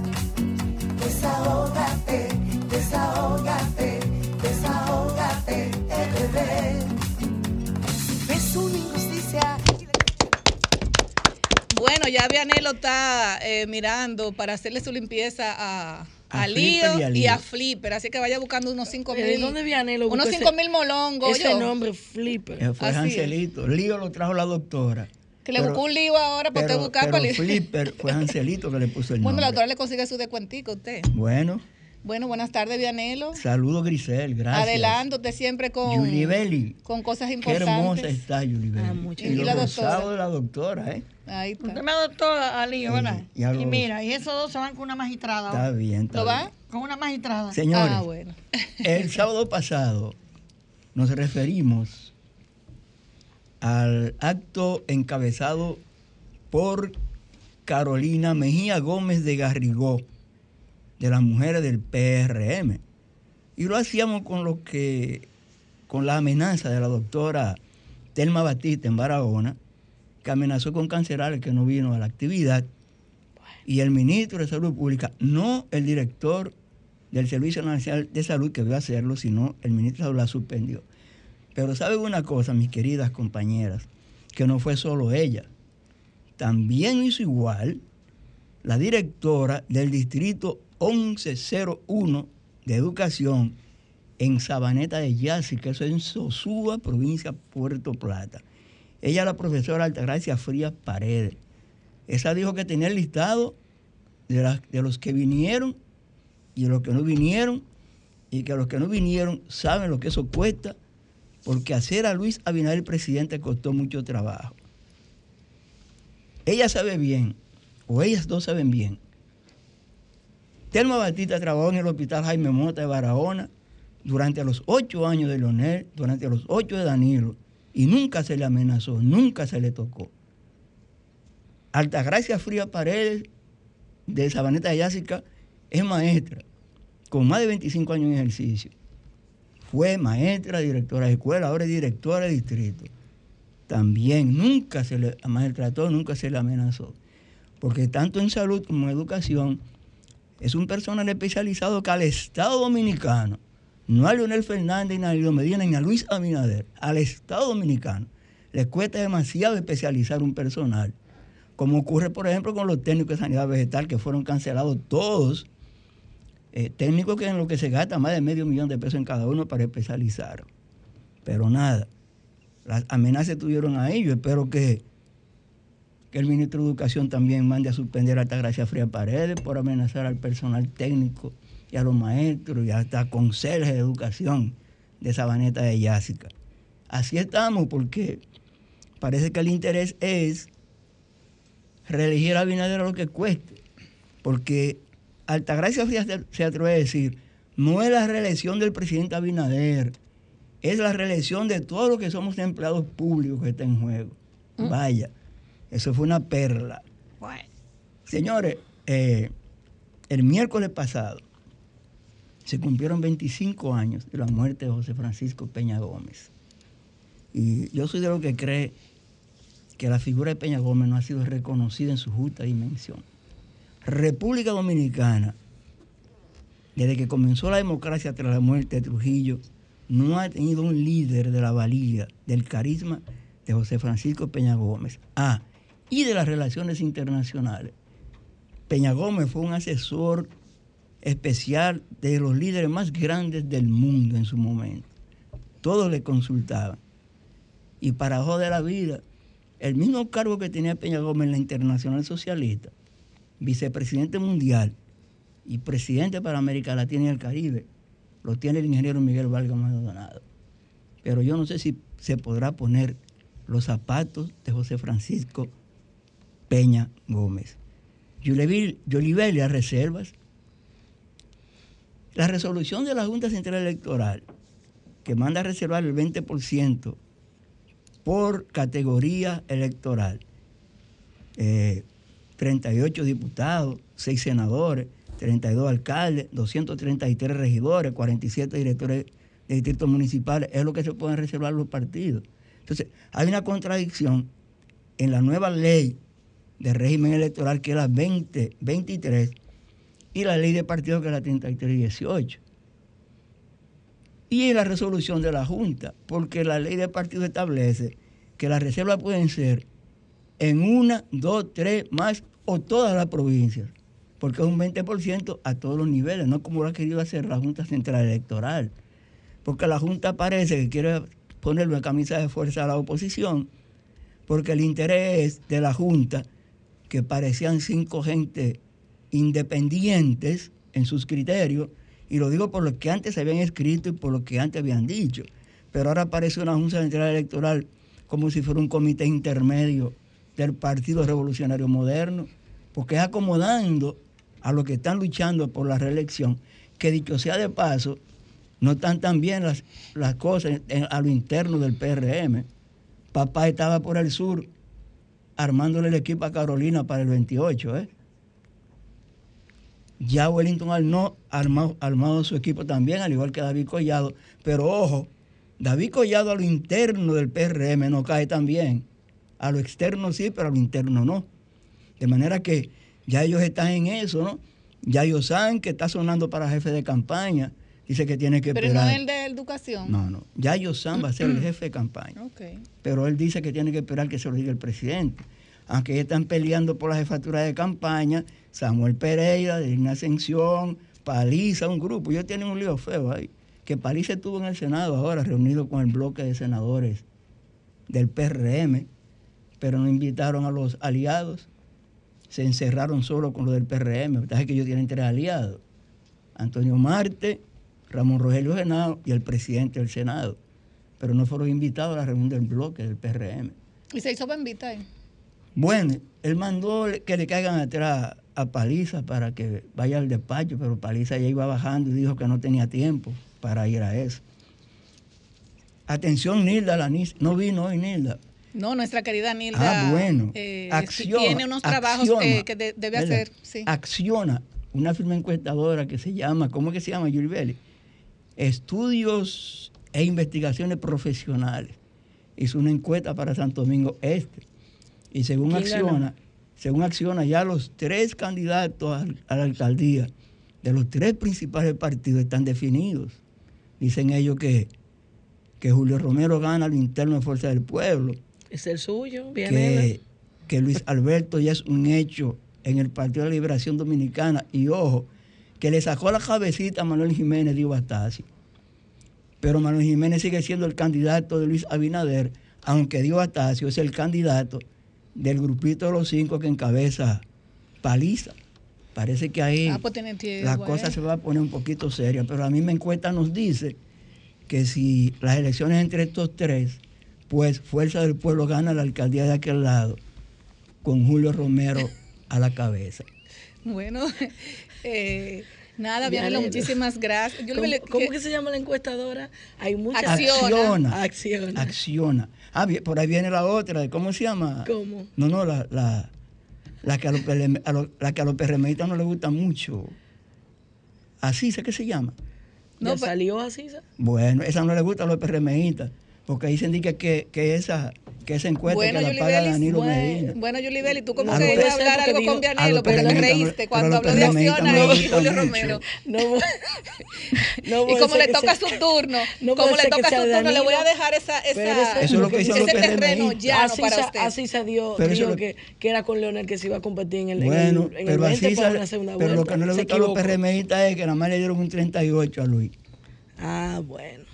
Desahógate, desahógate, desahógate, ves una injusticia Bueno, ya Vianelo está eh, mirando para hacerle su limpieza a, A Lío y a y Lío. a Flipper, así que vaya buscando unos 5 ¿De mil. dónde Vianelo Unos buscó 5 ese- mil molongos. Ese yo. nombre, Flipper. Eh, Fue Así es. Angelito. Lío lo trajo la doctora. Que le Pero- buscó un lío ahora para usted pero, buscar pero el- Flipper fue [laughs] Angelito que le puso el Bueno, la nombre. doctora le consigue su descuentico a usted. Bueno, Bueno, buenas tardes, Vianelo. saludo Grisel, gracias. Adelante, usted siempre con, Yulibeli. con cosas Qué importantes. hermosa está Yulibeli. Ah, muchas y Y la doctora. de la doctora, ¿eh? Ahí está. Usted me adoptó a Lío, ¿verdad? y Y mira, y esos dos se van con una magistrada. Está bien, está ¿Lo va? bien. Con una magistrada. Señores, Ah, bueno. el [laughs] sábado pasado nos referimos al acto encabezado por Carolina Mejía Gómez de Garrigó, de las mujeres del PRM. Y lo hacíamos con lo que, con la amenaza de la doctora Telma Batista en Barahona, que amenazó con cancelar el que no vino a la actividad. Y el ministro de Salud Pública, no el director del Servicio Nacional de Salud que a hacerlo, sino el ministro de Salud la suspendió. Pero ¿saben una cosa, mis queridas compañeras? Que no fue solo ella. También hizo igual la directora del distrito 1101 de Educación en Sabaneta de Yasi, que eso es en Sosúa, provincia Puerto Plata. Ella, la profesora Altagracia Frías Paredes. Esa dijo que tenía el listado de los que vinieron y de los que no vinieron, y que los que no vinieron saben lo que eso cuesta, porque hacer a Luis Abinader presidente costó mucho trabajo. Ella sabe bien, o ellas dos saben bien. Telma Batista trabajó en el hospital Jaime Mota de Barahona durante los ocho años de Leonel, durante los ocho de Danilo, y nunca se le amenazó, nunca se le tocó. Altagracia Fría Paredes, de Sabaneta de Yásica, es maestra, con más de 25 años en ejercicio. Fue maestra, directora de escuela, ahora es directora de distrito. También nunca se le maltrató, nunca se le amenazó. Porque tanto en salud como en educación es un personal especializado que al Estado Dominicano, no a Leonel Fernández, ni a Medina, ni a Luis Abinader, al Estado Dominicano, le cuesta demasiado especializar un personal. Como ocurre, por ejemplo, con los técnicos de sanidad vegetal que fueron cancelados todos, eh, técnicos que en lo que se gasta más de medio millón de pesos en cada uno para especializar. Pero nada, las amenazas estuvieron ahí. Yo espero que, que el ministro de Educación también mande a suspender a Altagracia Fría Paredes por amenazar al personal técnico y a los maestros y hasta conserjes de educación de Sabaneta de Yásica. Así estamos porque parece que el interés es reelegir a Abinader a lo que cueste, porque Altagracia Frías se- se atreve a decir, no es la reelección del presidente Abinader, es la reelección de todos los que somos empleados públicos que está en juego. Vaya, eso fue una perla. Señores, eh, el miércoles pasado se cumplieron 25 años de la muerte de José Francisco Peña Gómez. Y yo soy de los que cree que la figura de Peña Gómez no ha sido reconocida en su justa dimensión. República Dominicana, desde que comenzó la democracia tras la muerte de Trujillo, no ha tenido un líder de la valía, del carisma de José Francisco Peña Gómez. Ah, y de las relaciones internacionales. Peña Gómez fue un asesor especial de los líderes más grandes del mundo en su momento. Todos le consultaban. Y para joder la vida, el mismo cargo que tenía Peña Gómez en la Internacional Socialista, vicepresidente mundial y presidente para América Latina y el Caribe, lo tiene el ingeniero Miguel Vargas Maldonado. Pero yo no sé si se podrá poner los zapatos de José Francisco Peña Gómez. Yolivelia reservas. La resolución de la Junta Central Electoral, que manda a reservar el 20% por categoría electoral, eh, 38 diputados, 6 senadores, 32 alcaldes, 233 regidores, 47 directores de distritos municipales, es lo que se pueden reservar los partidos. Entonces, hay una contradicción en la nueva ley de régimen electoral, que es la 2023, y la ley de partidos, que es la 3318. Y en la resolución de la Junta, porque la ley de partidos establece que las reservas pueden ser en una, dos, tres, más o todas las provincias, porque es un 20% a todos los niveles, no como lo ha querido hacer la Junta Central Electoral, porque la Junta parece que quiere ponerle una camisa de fuerza a la oposición, porque el interés de la Junta, que parecían cinco gente independientes en sus criterios, y lo digo por lo que antes habían escrito y por lo que antes habían dicho, pero ahora aparece una Junta Central Electoral como si fuera un comité intermedio del Partido Revolucionario Moderno, porque es acomodando a los que están luchando por la reelección, que dicho sea de paso, no están tan bien las, las cosas a lo interno del PRM. Papá estaba por el sur armándole el equipo a Carolina para el 28, ¿eh? Ya Wellington ha armado, su equipo también, al igual que David Collado. Pero ojo, David Collado a lo interno del PRM no cae tan bien. A lo externo sí, pero a lo interno no. De manera que ya ellos están en eso, ¿no? Ya ellos saben que está sonando para jefe de campaña. Dice que tiene que Pero no esperar. el de educación. No, no. Ya Yosan va a ser el [clears throat] jefe de campaña. Pero él dice que tiene que esperar que se lo diga el presidente. Aunque ellos están peleando por la jefatura de campaña, Samuel Pereira, de Ascensión, Paliza, un grupo. Ellos tienen un lío feo ahí. Que Paliza estuvo en el Senado ahora, reunido con el bloque de senadores del PRM, pero no invitaron a los aliados. Se encerraron solo con los del PRM. Sabe que ellos tienen tres aliados. Antonio Marte, Ramón Rogelio Genao y el presidente del Senado. Pero no fueron invitados a la reunión del bloque del PRM. Y se hizo bambita ahí. Bueno, él mandó que le caigan atrás a Paliza para que vaya al despacho, pero Paliza ya iba bajando y dijo que no tenía tiempo para ir a eso. Atención, Nilda, la Nis- no vino hoy Nilda. No, nuestra querida Nilda Ah, bueno. eh, Acciona, tiene unos trabajos acciona, eh, que de- debe ¿verdad? hacer. Sí. Acciona, una firma encuestadora que se llama, ¿cómo es que se llama, Yulibeli? Estudios e Investigaciones Profesionales. Hizo una encuesta para Santo Domingo Este. Y según ¿Quién Acciona, según Acciona, ya los tres candidatos a la alcaldía de los tres principales partidos están definidos. Dicen ellos que, que Julio Romero gana lo interno de Fuerza del Pueblo, Es el suyo, viene que, que Luis Alberto ya es un hecho en el Partido de la Liberación Dominicana y ojo, que le sacó la cabecita a Manuel Jiménez de Astacio. Pero Manuel Jiménez sigue siendo el candidato de Luis Abinader, aunque Dio Astacio es el candidato del grupito de los cinco que encabeza Paliza. Parece que ahí Ah, pues la eh. cosa se va a poner un poquito seria, pero a mí me encuesta nos dice que si las elecciones entre estos tres pues Fuerza del Pueblo gana la alcaldía de aquel lado con Julio Romero a la cabeza. Bueno, [laughs] eh, nada, Vianelo. Muchísimas gracias. Yo le- ¿Cómo, le- cómo que- que se llama la encuestadora? Hay muchas. Acciona. Acciona. Acciona. Ah, por ahí viene la otra, ¿cómo se llama? ¿Cómo? No, no, la, la, la que a los, a los- la que a los PRMistas no les gusta mucho. Así, ¿sé qué se llama? ¿Ya salió así? Bueno, esa no le gusta a los PRMistas, porque dicen di que, que, que esa, que esa encuesta Bueno, que la paga Danilo bueno, Medina. bueno, Yuli Beli, tú [laughs] como que ibas a hablar algo digo- con Vianelo, pero te reíste cuando habló de Acciona no y Julio. Romero. No, no y como le toca sea- su [laughs] turno, no como le toca su turno, le voy a Danilo. dejar esa, esa, Eso es lo que ese terreno PRMistas. llano para se, usted. así se dio, dijo que, que era con Leonel que se iba a competir en el, en Bueno, pero 20 así pero lo que no le Se gusta a los. PRMistas es que nada más le dieron un 38 a Luis. Ah, bueno,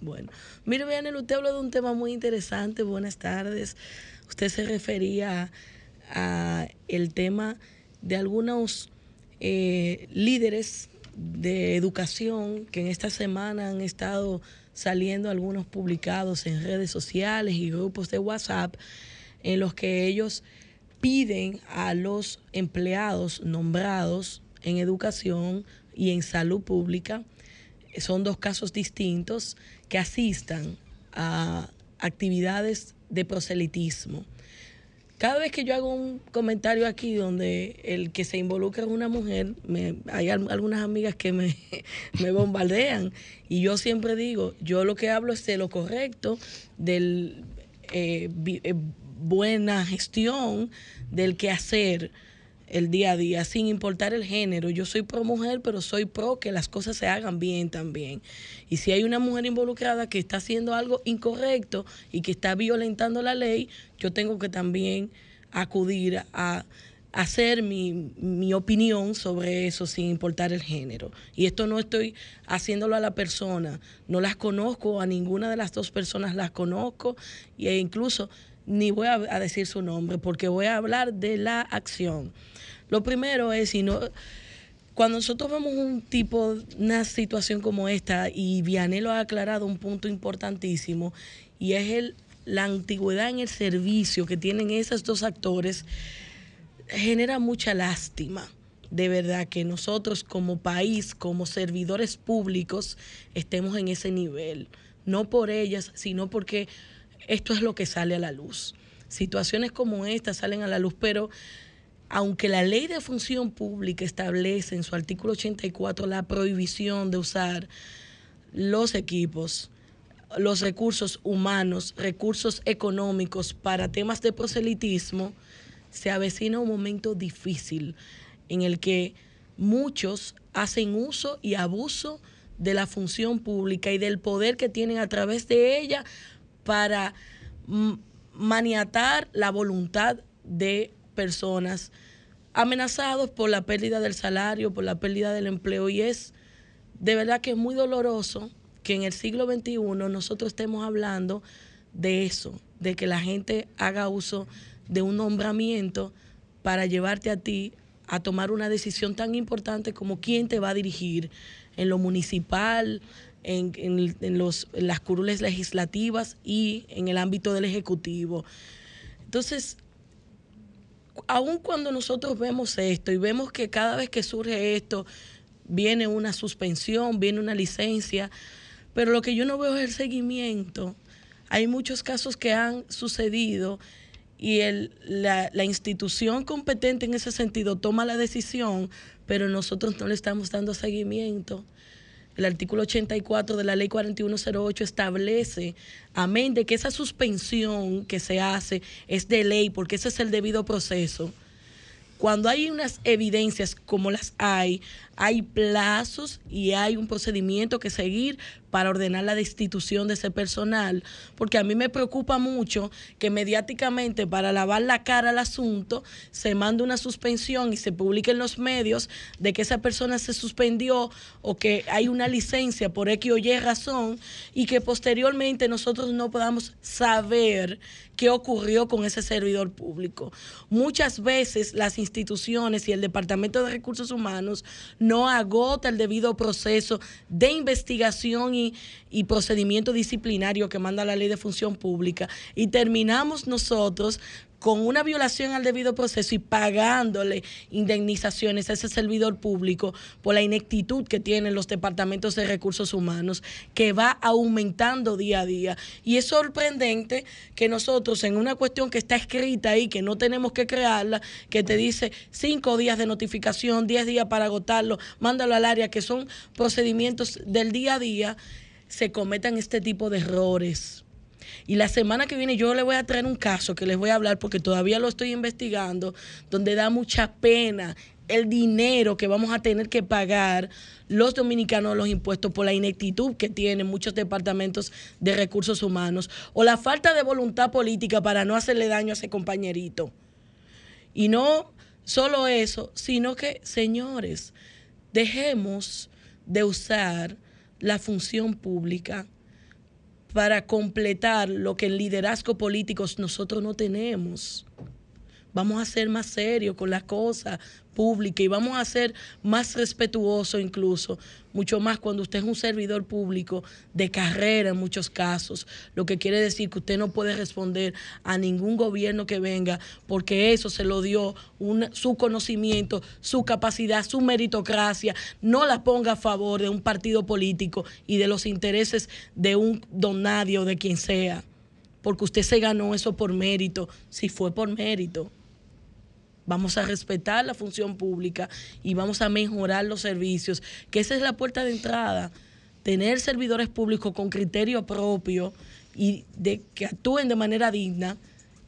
bueno. Mire, Vianel, usted habló de un tema muy interesante. Buenas tardes. Usted se refería a el tema de algunos eh, líderes de educación que en esta semana han estado saliendo algunos publicados en redes sociales y grupos de WhatsApp en los que ellos piden a los empleados nombrados en educación y en salud pública son dos casos distintos que asistan a actividades de proselitismo. Cada vez que yo hago un comentario aquí donde el que se involucra es una mujer, hay al- algunas amigas que [laughs] me, bombardean y yo siempre digo, yo lo que hablo es de lo correcto, del eh, eh, buena gestión, del quehacer el día a día, sin importar el género. Yo soy pro mujer, pero soy pro que las cosas se hagan bien también. Y si hay una mujer involucrada que está haciendo algo incorrecto y que está violentando la ley, yo tengo que también acudir a hacer mi, mi opinión sobre eso sin importar el género. Y esto no estoy haciéndolo a la persona, no las conozco, a ninguna de las dos personas las conozco e incluso ni voy a, a decir su nombre porque voy a hablar de la acción. Lo primero es, cuando nosotros vemos un tipo, una situación como esta, y Vianelo ha aclarado un punto importantísimo, y es la antigüedad en el servicio que tienen esos dos actores, genera mucha lástima. De verdad que nosotros como país, como servidores públicos, estemos en ese nivel. No por ellas, sino porque esto es lo que sale a la luz. Situaciones como esta salen a la luz, pero aunque la ley de función pública establece en su artículo 84 la prohibición de usar los equipos, los recursos humanos, recursos económicos para temas de proselitismo, se avecina un momento difícil en el que muchos hacen uso y abuso de la función pública y del poder que tienen a través de ella para maniatar la voluntad de personas amenazados por la pérdida del salario, por la pérdida del empleo y es de verdad que es muy doloroso que en el siglo XXI nosotros estemos hablando de eso, de que la gente haga uso de un nombramiento para llevarte a ti a tomar una decisión tan importante como quién te va a dirigir en lo municipal, en, en- los, en las curules legislativas y en el ámbito del Ejecutivo. Entonces, aun cuando nosotros vemos esto y vemos que cada vez que surge esto viene una suspensión, viene una licencia, pero lo que yo no veo es el seguimiento. Hay muchos casos que han sucedido y el- la, la institución competente en ese sentido toma la decisión, pero nosotros no le estamos dando seguimiento. El artículo 84 de la ley 4108 establece, amén, de que esa suspensión que se hace es de ley, porque ese es el debido proceso. Cuando hay unas evidencias como las hay, hay plazos y hay un procedimiento que seguir para ordenar la destitución de ese personal, porque a mí me preocupa mucho que mediáticamente para lavar la cara al asunto se mande una suspensión y se publique en los medios de que esa persona se suspendió o que hay una licencia por X o Y razón y que posteriormente nosotros no podamos saber qué ocurrió con ese servidor público. Muchas veces las instituciones y el Departamento de Recursos Humanos no agota el debido proceso de investigación y procedimiento disciplinario que manda la ley de función pública. Y terminamos nosotros con una violación al debido proceso y pagándole indemnizaciones a ese servidor público por la ineptitud que tienen los departamentos de recursos humanos, que va aumentando día a día. Y es sorprendente que nosotros en una cuestión que está escrita ahí, que no tenemos que crearla, que te dice cinco días de notificación, diez días para agotarlo, mándalo al área, que son procedimientos del día a día, se cometan este tipo de errores. Y la semana que viene yo le voy a traer un caso que les voy a hablar porque todavía lo estoy investigando, donde da mucha pena el dinero que vamos a tener que pagar los dominicanos los impuestos por la ineptitud que tienen muchos departamentos de recursos humanos o la falta de voluntad política para no hacerle daño a ese compañerito. Y no solo eso, sino que, señores, dejemos de usar la función pública para completar lo que en liderazgo políticos nosotros no tenemos. Vamos a ser más serios con las cosas públicas y vamos a ser más respetuosos incluso, mucho más cuando usted es un servidor público de carrera en muchos casos, lo que quiere decir que usted no puede responder a ningún gobierno que venga porque eso se lo dio su conocimiento, su capacidad, su meritocracia, no la ponga a favor de un partido político y de los intereses de un don nadie o de quien sea, porque usted se ganó eso por mérito, si fue por mérito vamos a respetar la función pública y vamos a mejorar los servicios, que esa es la puerta de entrada, tener servidores públicos con criterio propio y de que actúen de manera digna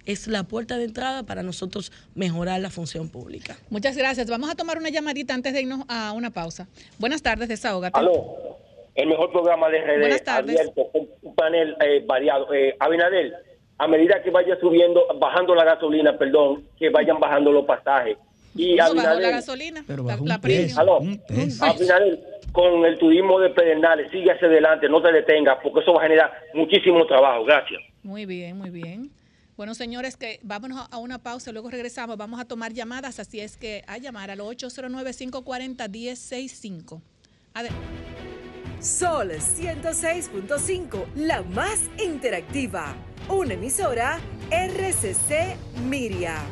es la puerta de entrada para nosotros mejorar la función pública. Muchas gracias. Vamos a tomar una llamadita antes de irnos a una pausa. Buenas tardes, desahógate. Aló, el mejor programa de RD Buenas tardes. abierto, un panel eh, variado. Eh, Abinadel, a medida que vaya subiendo, bajando la gasolina, perdón, que vayan bajando los pasajes. Y No, bajó Abinadel, la gasolina, Pero la, la peso. Aló. con el turismo de Pedernales, sigue hacia adelante, no te detengas, porque eso va a generar muchísimo trabajo. Gracias. Muy bien, muy bien. Bueno, señores, que vámonos a una pausa, luego regresamos. Vamos a tomar llamadas, así es que a llamar al 809-540-1065. Adelante. Sol 106.5, la más interactiva. Una emisora RCC Miria.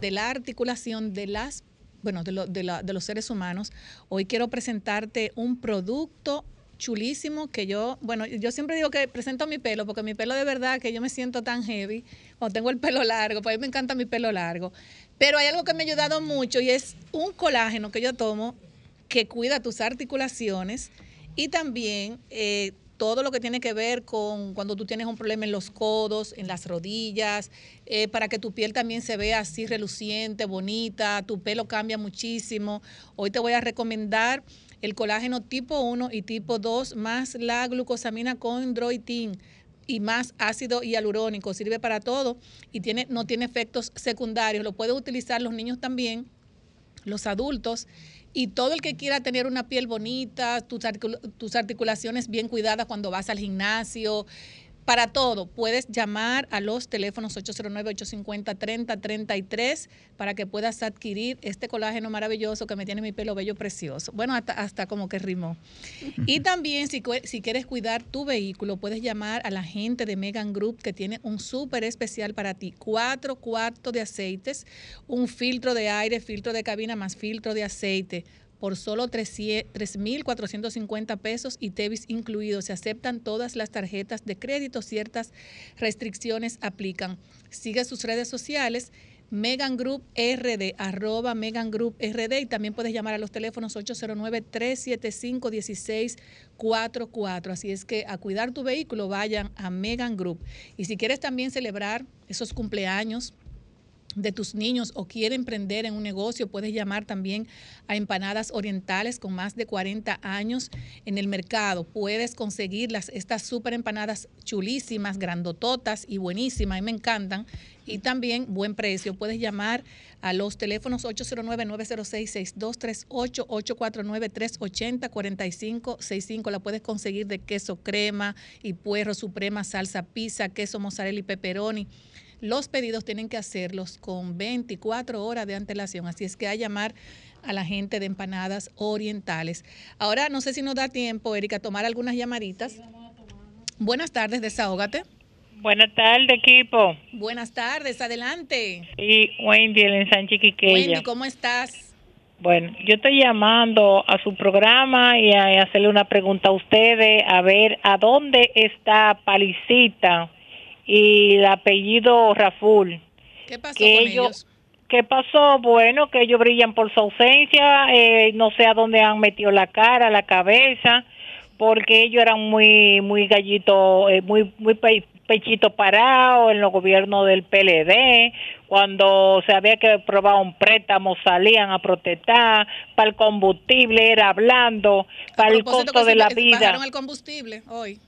de la articulación de las bueno de, de los seres humanos hoy quiero presentarte un producto chulísimo que yo bueno yo siempre digo que presento mi pelo porque mi pelo de verdad que yo me siento tan heavy cuando tengo el pelo largo pues a mí me encanta mi pelo largo pero hay algo que me ha ayudado mucho y es un colágeno que yo tomo que cuida tus articulaciones y también eh, todo lo que tiene que ver con cuando tú tienes un problema en los codos, en las rodillas, eh, para que tu piel también se vea así reluciente, bonita, tu pelo cambia muchísimo. Hoy te voy a recomendar el colágeno tipo 1 y tipo 2 más la glucosamina con droitin y más ácido hialurónico. Sirve para todo y tiene, no tiene efectos secundarios. Lo pueden utilizar los niños también los adultos y todo el que quiera tener una piel bonita, tus, articul- tus articulaciones bien cuidadas cuando vas al gimnasio, para todo, puedes llamar a los teléfonos 809-850-3033 para que puedas adquirir este colágeno maravilloso que me tiene mi pelo bello precioso. Bueno, hasta, hasta como que rimó. Y también si, si quieres cuidar tu vehículo, puedes llamar a la gente de Megan Group que tiene un súper especial para ti. Cuatro cuartos de aceites, un filtro de aire, filtro de cabina más filtro de aceite por solo 300 3.450 pesos y TEVIS incluido. Se aceptan todas las tarjetas de crédito, ciertas restricciones aplican. Sigue sus redes sociales. Megan Group RD, arroba Megan Group RD y también puedes llamar a los teléfonos 809-375-1644. Así es que a cuidar tu vehículo vayan a Megan Group. Y si quieres también celebrar esos cumpleaños, de tus niños o quiere emprender en un negocio, puedes llamar también a Empanadas Orientales con más de 40 años en el mercado. Puedes conseguirlas, estas súper empanadas chulísimas, grandototas y buenísimas, mí me encantan. Y también buen precio. Puedes llamar a los teléfonos 809-906-6238, 849-380-4565. La puedes conseguir de queso crema y puerro suprema, salsa pizza, queso mozzarella y pepperoni los pedidos tienen que hacerlos con 24 horas de antelación, así es que a llamar a la gente de empanadas orientales. Ahora no sé si nos da tiempo, Erika, tomar algunas llamaditas. Buenas tardes, desahógate. Buenas tardes, equipo. Buenas tardes, adelante. Y Wendy, el ensanche Quiqueya. Wendy, ¿cómo estás? Bueno, yo estoy llamando a su programa y a, y a hacerle una pregunta a ustedes, a ver a dónde está Palicita y el apellido Raful. ¿Qué pasó que con ellos, ellos? ¿Qué pasó? Bueno, que ellos brillan por su ausencia, eh, no sé a dónde han metido la cara, la cabeza, porque ellos eran muy, muy gallito, eh, muy, muy pe- pechito parado en los gobiernos del PLD, cuando se había que probar un préstamo salían a protestar, para el combustible era hablando, para el costo de la vida. Bajaron el combustible hoy.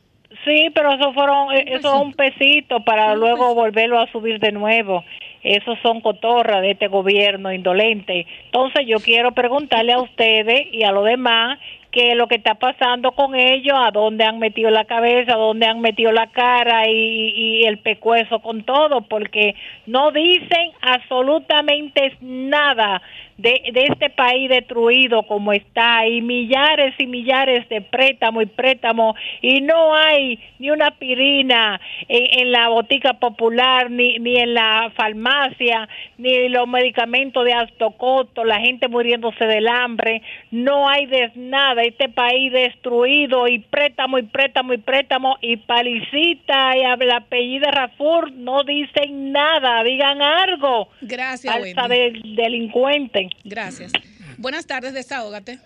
Sí, pero eso fueron, eh, eso es un pesito para luego volverlo a subir de nuevo. Esos son cotorras de este gobierno indolente. Entonces yo quiero preguntarle a ustedes y a los demás qué es lo que está pasando con ellos, a dónde han metido la cabeza, a dónde han metido la cara y, y el pecueso con todo, porque no dicen absolutamente nada de, de este país destruido como está y millares y millares de préstamos y préstamos y no hay ni una pirina en, en la botica popular ni, ni en la farmacia ni los medicamentos de alto costo la gente muriéndose del hambre no hay de nada. Este país destruido y préstamo y préstamo y préstamo y palicita y el apellido Rafur no dicen nada digan algo. Gracias, falsa Wendy. de delincuente Gracias. Buenas tardes, desahógate.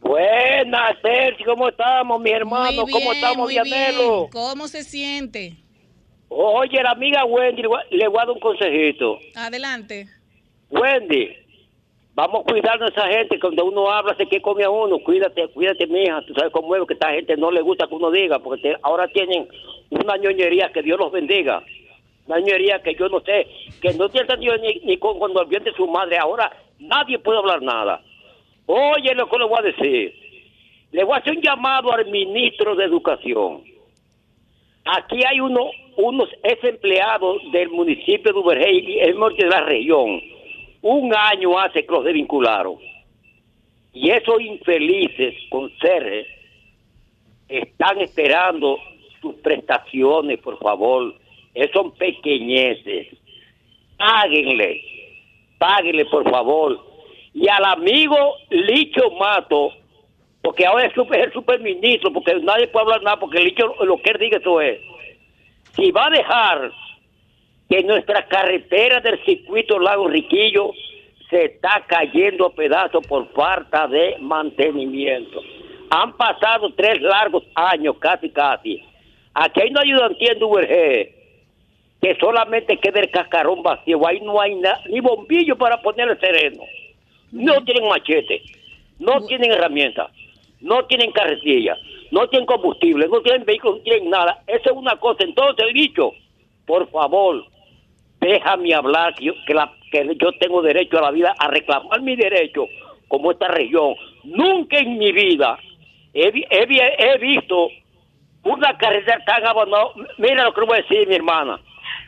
Buenas, Sergio, ¿cómo estamos, mi hermano? Muy bien, ¿Cómo estamos, muy Vianelo? bien. ¿Cómo se siente? Oye, la amiga Wendy, le voy a- dar un consejito. Adelante. Wendy, vamos a cuidar a esa gente. Cuando uno habla, se que come a uno. Cuídate, cuídate, mija. Tú sabes cómo es que esta gente no le gusta que uno diga, porque te- ahora tienen una ñoñería que Dios los bendiga. Una ñoñería que yo no sé, que no tiene sentido ni, ni con, cuando el bien de su madre. Ahora nadie puede hablar nada. Oye, lo que le voy a decir. Le voy a hacer un llamado al ministro de Educación. Aquí hay uno, unos ex empleados del municipio de Ubergey el norte de la región. Un año hace que los desvincularon. Y esos infelices con CERRE están esperando sus prestaciones, por favor. Esos son pequeñeces. Páguenle, páguenle, por favor. Y al amigo Licho Mato, porque ahora es el superministro, porque nadie puede hablar nada, porque Licho lo que él diga eso es. Si va a dejar que nuestra carretera del circuito Lago Riquillo se está cayendo a pedazos por falta de mantenimiento. Han pasado tres largos años, casi, casi. Aquí hay una ayudantía en URG que solamente queda el cascarón vacío. Ahí no hay na- ni bombillo para poner el sereno. No tienen machete, no tienen herramientas, no tienen carretilla, no tienen combustible, no tienen vehículos, no tienen nada. Eso es una cosa. Entonces, he dicho, por favor, déjame hablar, que yo, que, la- que yo tengo derecho a la vida, a reclamar mi derecho como esta región. Nunca en mi vida he, he vi- he visto una carretera tan abandonada. Mira lo que voy a decir, mi hermana.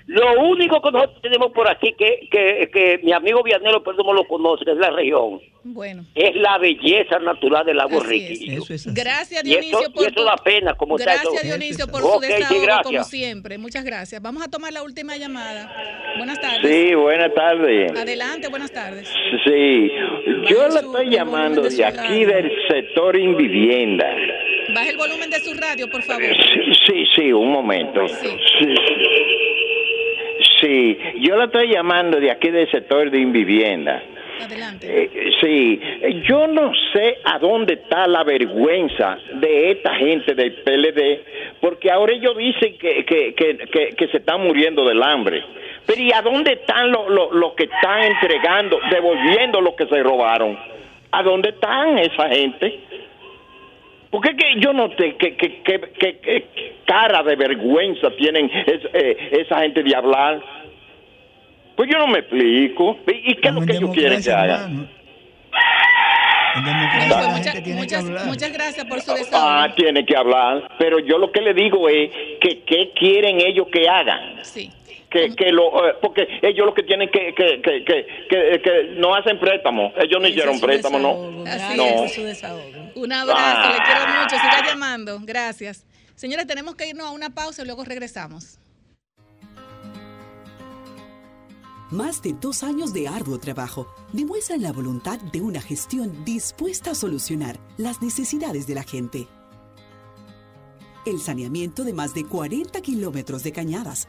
Lo único que nosotros tenemos por aquí, que, que, que mi amigo Vianelo Perdomo lo conoce, que es la región, Bueno. es la belleza natural del lago Así es. Riquillo. Gracias, Y eso, Dionisio, y por eso tu- da pena, como está Gracias. Dionisio, por su desahogo, gracias. como siempre. Muchas gracias. Vamos a tomar la última llamada. Buenas tardes. Sí, buenas tardes. Adelante, buenas tardes. Sí, yo la estoy llamando de aquí del sector invivienda. Baje el volumen de su radio, por favor. Sí, sí, sí, un momento. Sí. Sí, yo la estoy llamando de aquí del sector de invivienda. Adelante. Eh, sí, yo no sé a dónde está la vergüenza de esta gente del PLD, porque ahora ellos dicen que, que, que, que- se están muriendo del hambre. Pero ¿y a dónde están los los- los que están entregando, devolviendo lo que se robaron? ¿A dónde están esa gente? Porque es que yo no sé qué, qué- qué- qué- qué cara de vergüenza tienen es- eh, esa gente de hablar. Pues yo no me explico. ¿Y qué es lo que ellos quieren que haga? Bueno, pues muchas, muchas, muchas gracias por su desahogo. Ah, tiene que hablar. Pero yo lo que le digo es que qué quieren ellos que hagan. Sí. Que, que lo, eh, porque ellos lo que tienen que, que, que, que, que, que no hacen préstamo, ellos no hicieron préstamo, ¿no? Así no. es. Un abrazo, le quiero Ah. mucho. Siga llamando. Gracias. Señores, tenemos que irnos a una pausa y luego regresamos. Más de dos años de arduo trabajo demuestran la voluntad de una gestión dispuesta a solucionar las necesidades de la gente. El saneamiento de más de 40 kilómetros de cañadas,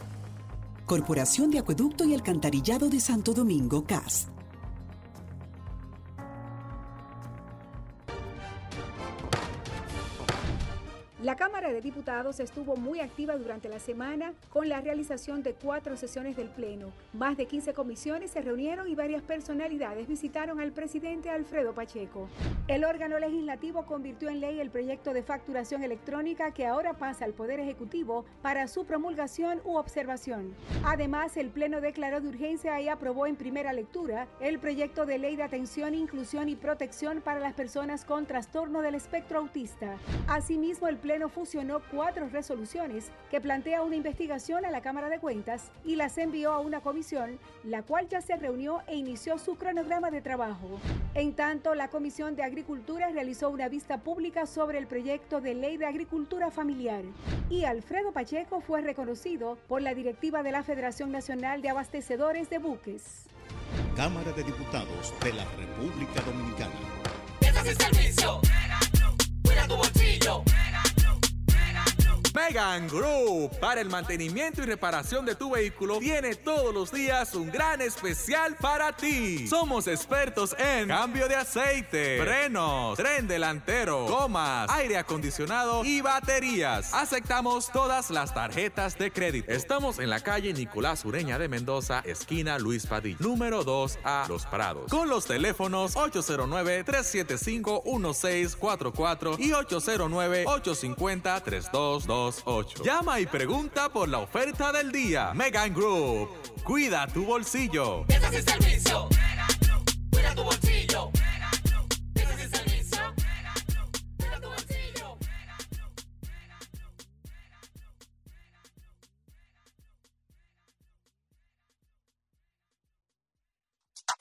Corporación de Acueducto y Alcantarillado de Santo Domingo, CAS. La Cámara de Diputados estuvo muy activa durante la semana con la realización de cuatro sesiones del Pleno. Más de 15 comisiones se reunieron y varias personalidades visitaron al presidente Alfredo Pacheco. El órgano legislativo convirtió en ley el proyecto de facturación electrónica que ahora pasa al Poder Ejecutivo para su promulgación u observación. Además, el Pleno declaró de urgencia y aprobó en primera lectura el proyecto de ley de atención, inclusión y protección para las personas con trastorno del espectro autista. Asimismo, el Pleno fusionó cuatro resoluciones que plantea una investigación a la Cámara de Cuentas y las envió a una comisión, la cual ya se reunió e inició su cronograma de trabajo. En tanto, la Comisión de Agricultura realizó una vista pública sobre el proyecto de ley de agricultura familiar. Y Alfredo Pacheco fue reconocido por la directiva de la Federación Nacional de Abastecedores de Buques. Cámara de Diputados de la República Dominicana. Este es el servicio. Cuida tu bolsillo. Megan Group, para el mantenimiento y reparación de tu vehículo, tiene todos los días un gran especial para ti. Somos expertos en cambio de aceite, frenos, tren delantero, gomas, aire acondicionado y baterías. Aceptamos todas las tarjetas de crédito. Estamos en la calle Nicolás Ureña de Mendoza, esquina Luis Padilla, número 2A, Los Prados. Con los teléfonos 809-375-1644 y 809-850-3228. Llama y pregunta por la oferta del día. Megan Group. Cuida tu bolsillo. Este es el servicio. Cuida tu bolsillo. Este es el servicio. Cuida tu bolsillo.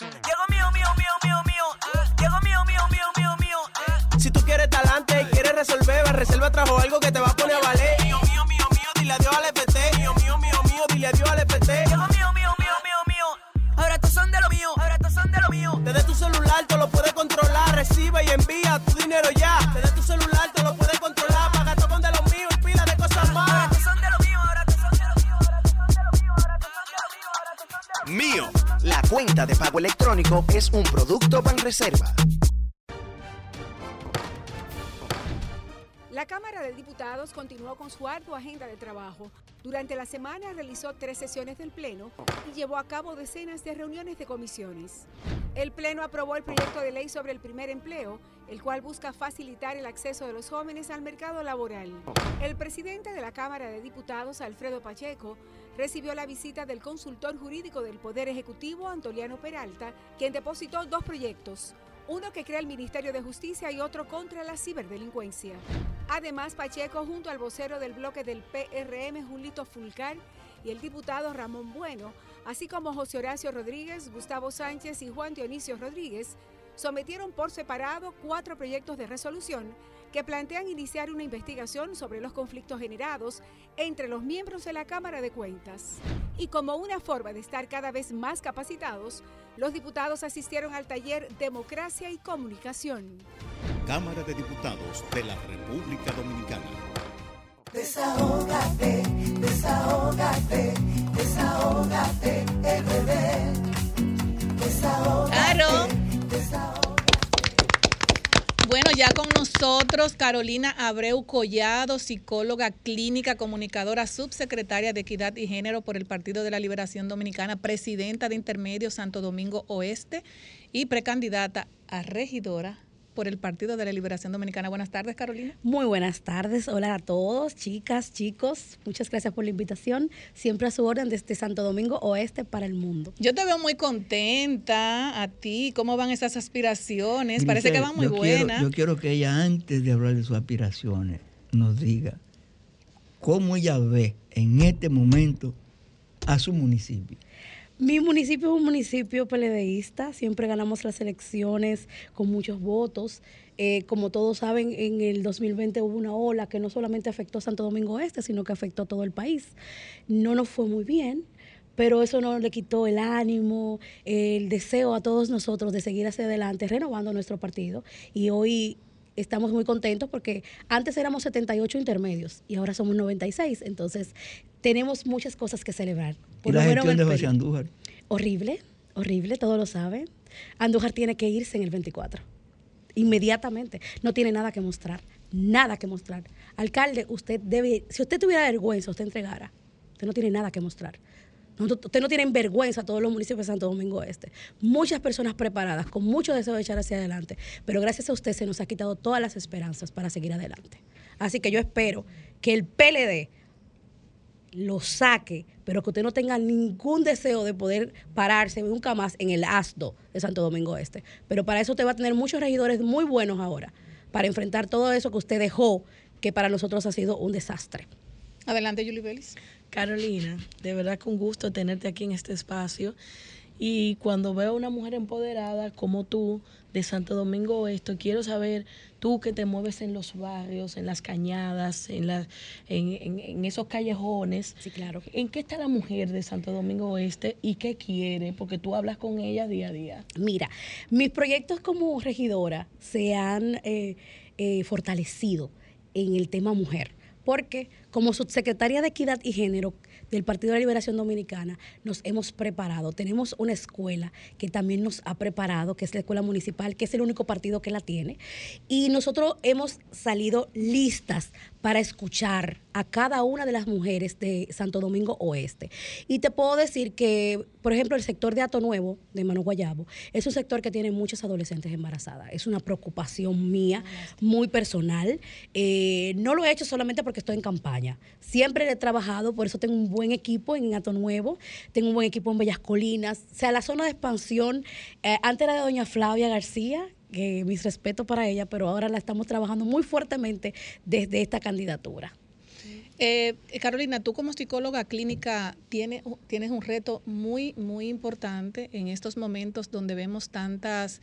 Llegó mío, mío, mío, mío, mío. ah. Llegó mío, mío, mío, mío, mío. ah. Si tú quieres talante y quieres resolver, Reserva trajo algo que te va a tu dinero ya. Desde tu celular tú lo puedes controlar, paga todo con de lo mío y pila de cosas más. Ahora son de lo mío, ahora son de lo mío, ahora son de lo mío, ahora son de lo mío, ahora son de lo mío. Mío, la cuenta de pago electrónico es un producto Banreserva. La Cámara de Diputados continuó con su ardua agenda de trabajo. Durante la semana realizó tres sesiones del Pleno y llevó a cabo decenas de reuniones de comisiones. El Pleno aprobó el proyecto de ley sobre el primer empleo, el cual busca facilitar el acceso de los jóvenes al mercado laboral. El presidente de la Cámara de Diputados, Alfredo Pacheco, recibió la visita del consultor jurídico del Poder Ejecutivo, Antoliano Peralta, quien depositó dos proyectos, uno que crea el Ministerio de Justicia y otro contra la ciberdelincuencia. Además, Pacheco, junto al vocero del bloque del PRM, Julito Fulcar, y el diputado Ramón Bueno, así como José Horacio Rodríguez, Gustavo Sánchez y Juan Dionisio Rodríguez, sometieron por separado cuatro proyectos de resolución que plantean iniciar una investigación sobre los conflictos generados entre los miembros de la Cámara de Cuentas. Y como una forma de estar cada vez más capacitados, los diputados asistieron al taller Democracia y Comunicación. Cámara de Diputados de la República Dominicana. Desahógate, desahógate, desahógate, el bebé. Desahógate. Claro. Desahógate. Bueno, ya con nosotros Carolina Abreu Collado, psicóloga clínica, comunicadora, subsecretaria de Equidad y Género por el Partido de la Liberación Dominicana, presidenta de Intermedio Santo Domingo Oeste y precandidata a regidora por el Partido de la Liberación Dominicana. Buenas tardes, Carolina. Muy buenas tardes, hola a todos, chicas, chicos. Muchas gracias por la invitación. Siempre a su orden desde Santo Domingo Oeste para el mundo. Yo te veo muy contenta a ti. ¿Cómo van esas aspiraciones? Parece que van muy yo quiero- buenas. yo quiero que ella, antes de hablar de sus aspiraciones, nos diga cómo ella ve en este momento a su municipio. Mi municipio es un municipio peledeísta, siempre ganamos las elecciones con muchos votos. Eh, como todos saben, en el 2020 hubo una ola que no solamente afectó a Santo Domingo Este, sino que afectó a todo el país. No nos fue muy bien, pero eso no le quitó el ánimo, el deseo a todos nosotros de seguir hacia adelante, renovando nuestro partido. Y hoy estamos muy contentos porque antes éramos 78 intermedios y ahora somos 96. Entonces, tenemos muchas cosas que celebrar. Y la gestión de José. Andújar. Horrible, horrible, todos lo saben. Andújar tiene que irse en el 24. Inmediatamente. No tiene nada que mostrar. Nada que mostrar. Alcalde, usted debe, si usted tuviera vergüenza, usted entregara. Usted no tiene nada que mostrar. No, Usted no tiene vergüenza todos los municipios de Santo Domingo Este. Muchas personas preparadas, con mucho deseo de echar hacia adelante, pero gracias a usted se nos ha quitado todas las esperanzas para seguir adelante. Así que yo espero que el PLD lo saque, pero que usted no tenga ningún deseo de poder pararse nunca más en el asdo de Santo Domingo Este. Pero para eso usted va a tener muchos regidores muy buenos ahora, para enfrentar todo eso que usted dejó, que para nosotros ha sido un desastre. Adelante, Julie Vélez. Carolina, de verdad que un gusto tenerte aquí en este espacio. Y cuando veo a una mujer empoderada como tú, de Santo Domingo Oeste, quiero saber, tú que te mueves en los barrios, en las cañadas, en, en, en- en esos callejones. Sí, claro. ¿En qué está la mujer de Santo Domingo Oeste y qué quiere? Porque tú hablas con ella día a día. Mira, mis proyectos como regidora se han eh, eh, fortalecido en el tema mujer, porque como subsecretaria de Equidad y Género del Partido de la Liberación Dominicana nos hemos preparado. Tenemos una escuela que también nos ha preparado, que es la escuela municipal, que es el único partido que la tiene. Y nosotros hemos salido listas para escuchar a cada una de las mujeres de Santo Domingo Oeste. Y te puedo decir que, por ejemplo, el sector de Ato Nuevo, de Mano Guayabo, es un sector que tiene muchas adolescentes embarazadas. Es una preocupación mía, muy personal. Eh, no lo he hecho solamente porque estoy en campaña. Siempre he trabajado, por eso tengo un buen equipo en Ato Nuevo, tengo un buen equipo en Bellas Colinas. O sea, la zona de expansión, eh, antes era de doña Flavia García, que mis respetos para ella, pero ahora la estamos trabajando muy fuertemente desde esta candidatura. Eh, Carolina, tú como psicóloga clínica tienes, tienes un reto muy, muy importante en estos momentos donde vemos tantas,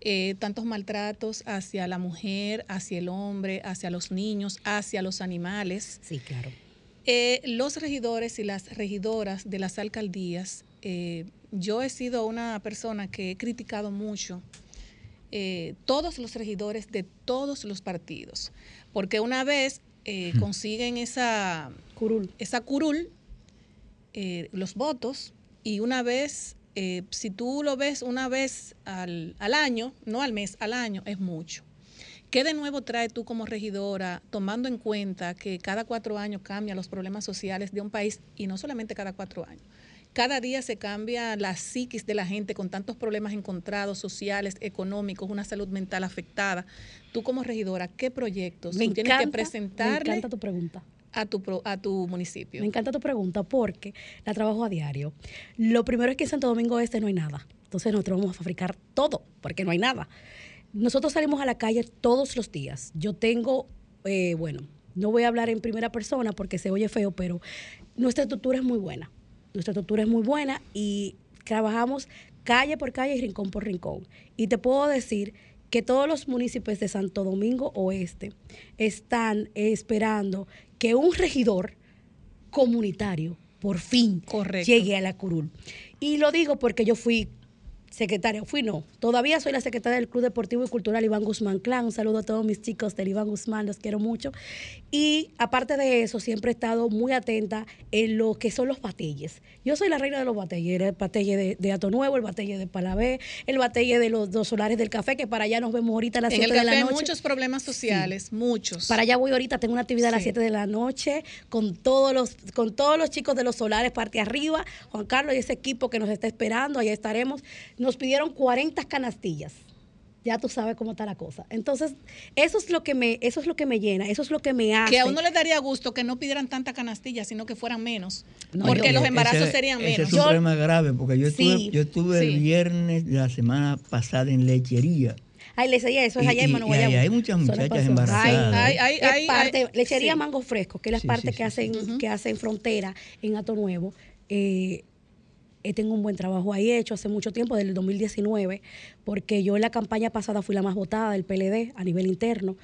eh, tantos maltratos hacia la mujer, hacia el hombre, hacia los niños, hacia los animales. Sí, claro. Eh, los regidores y las regidoras de las alcaldías, yo he sido una persona que he criticado mucho eh, todos los regidores de todos los partidos, porque una vez eh, consiguen esa curul, esa curul eh, los votos, y una vez, eh, si tú lo ves una vez al, al año, no al mes, al año, es mucho. ¿Qué de nuevo trae tú como regidora, tomando en cuenta que cada cuatro años cambian los problemas sociales de un país y no solamente cada cuatro años? Cada día se cambia la psiquis de la gente con tantos problemas encontrados, sociales, económicos, una salud mental afectada. Tú como regidora, ¿qué proyectos Me tú tienes que encanta, me encanta tu pregunta. a tu, a tu municipio? Me encanta tu pregunta porque la trabajo a diario. Lo primero es que en Santo Domingo Este no hay nada. Entonces nosotros vamos a fabricar todo porque no hay nada. Nosotros salimos a la calle todos los días. Yo tengo, eh, bueno, no voy a hablar en primera persona porque se oye feo, pero nuestra estructura es muy buena. Nuestra estructura es muy buena y trabajamos calle por calle y rincón por rincón. Y te puedo decir que todos los municipios de Santo Domingo Oeste están esperando que un regidor comunitario por fin llegue a la curul. Y lo digo porque yo fui secretaria, fui no, todavía soy la secretaria del Club Deportivo y Cultural Iván Guzmán Clan. Un saludo a todos mis chicos del Iván Guzmán, los quiero mucho. Y aparte de eso, siempre he estado muy atenta en lo que son los batalles. Yo soy la reina de los batalles, el batelle de, de Ato Nuevo, el batelle de Palabé, el batelle de los dos solares del café, que para allá nos vemos ahorita a las En el 7 de la hay noche. muchos problemas sociales, muchos. Para allá voy ahorita, tengo una actividad a las Sí. 7 de la noche con todos los con todos los chicos de los solares parte arriba, Juan Carlos y ese equipo que nos está esperando, allá estaremos. Nos pidieron 40 canastillas. Ya tú sabes cómo está la cosa. Entonces, eso es lo que me eso es lo que me llena, eso es lo que me hace. Que a uno le daría gusto que no pidieran tanta canastilla, sino que fueran menos. No, porque yo- los Ese- embarazos serían ese menos. es un problema grave, porque yo estuve, Sí, yo estuve sí. el viernes de la semana pasada en lechería. Ay, lechería, eso es allá en Guayabo. hay muchas muchachas embarazadas. Ay, Ay, ay, parte- ay, lechería sí. Mango Fresco, que es la Sí, parte sí, que sí, hacen que hacen frontera en Ato Nuevo. Eh, tengo un buen trabajo ahí hecho hace mucho tiempo, desde el 2019, porque yo en la campaña pasada fui la más votada del PLD a nivel interno.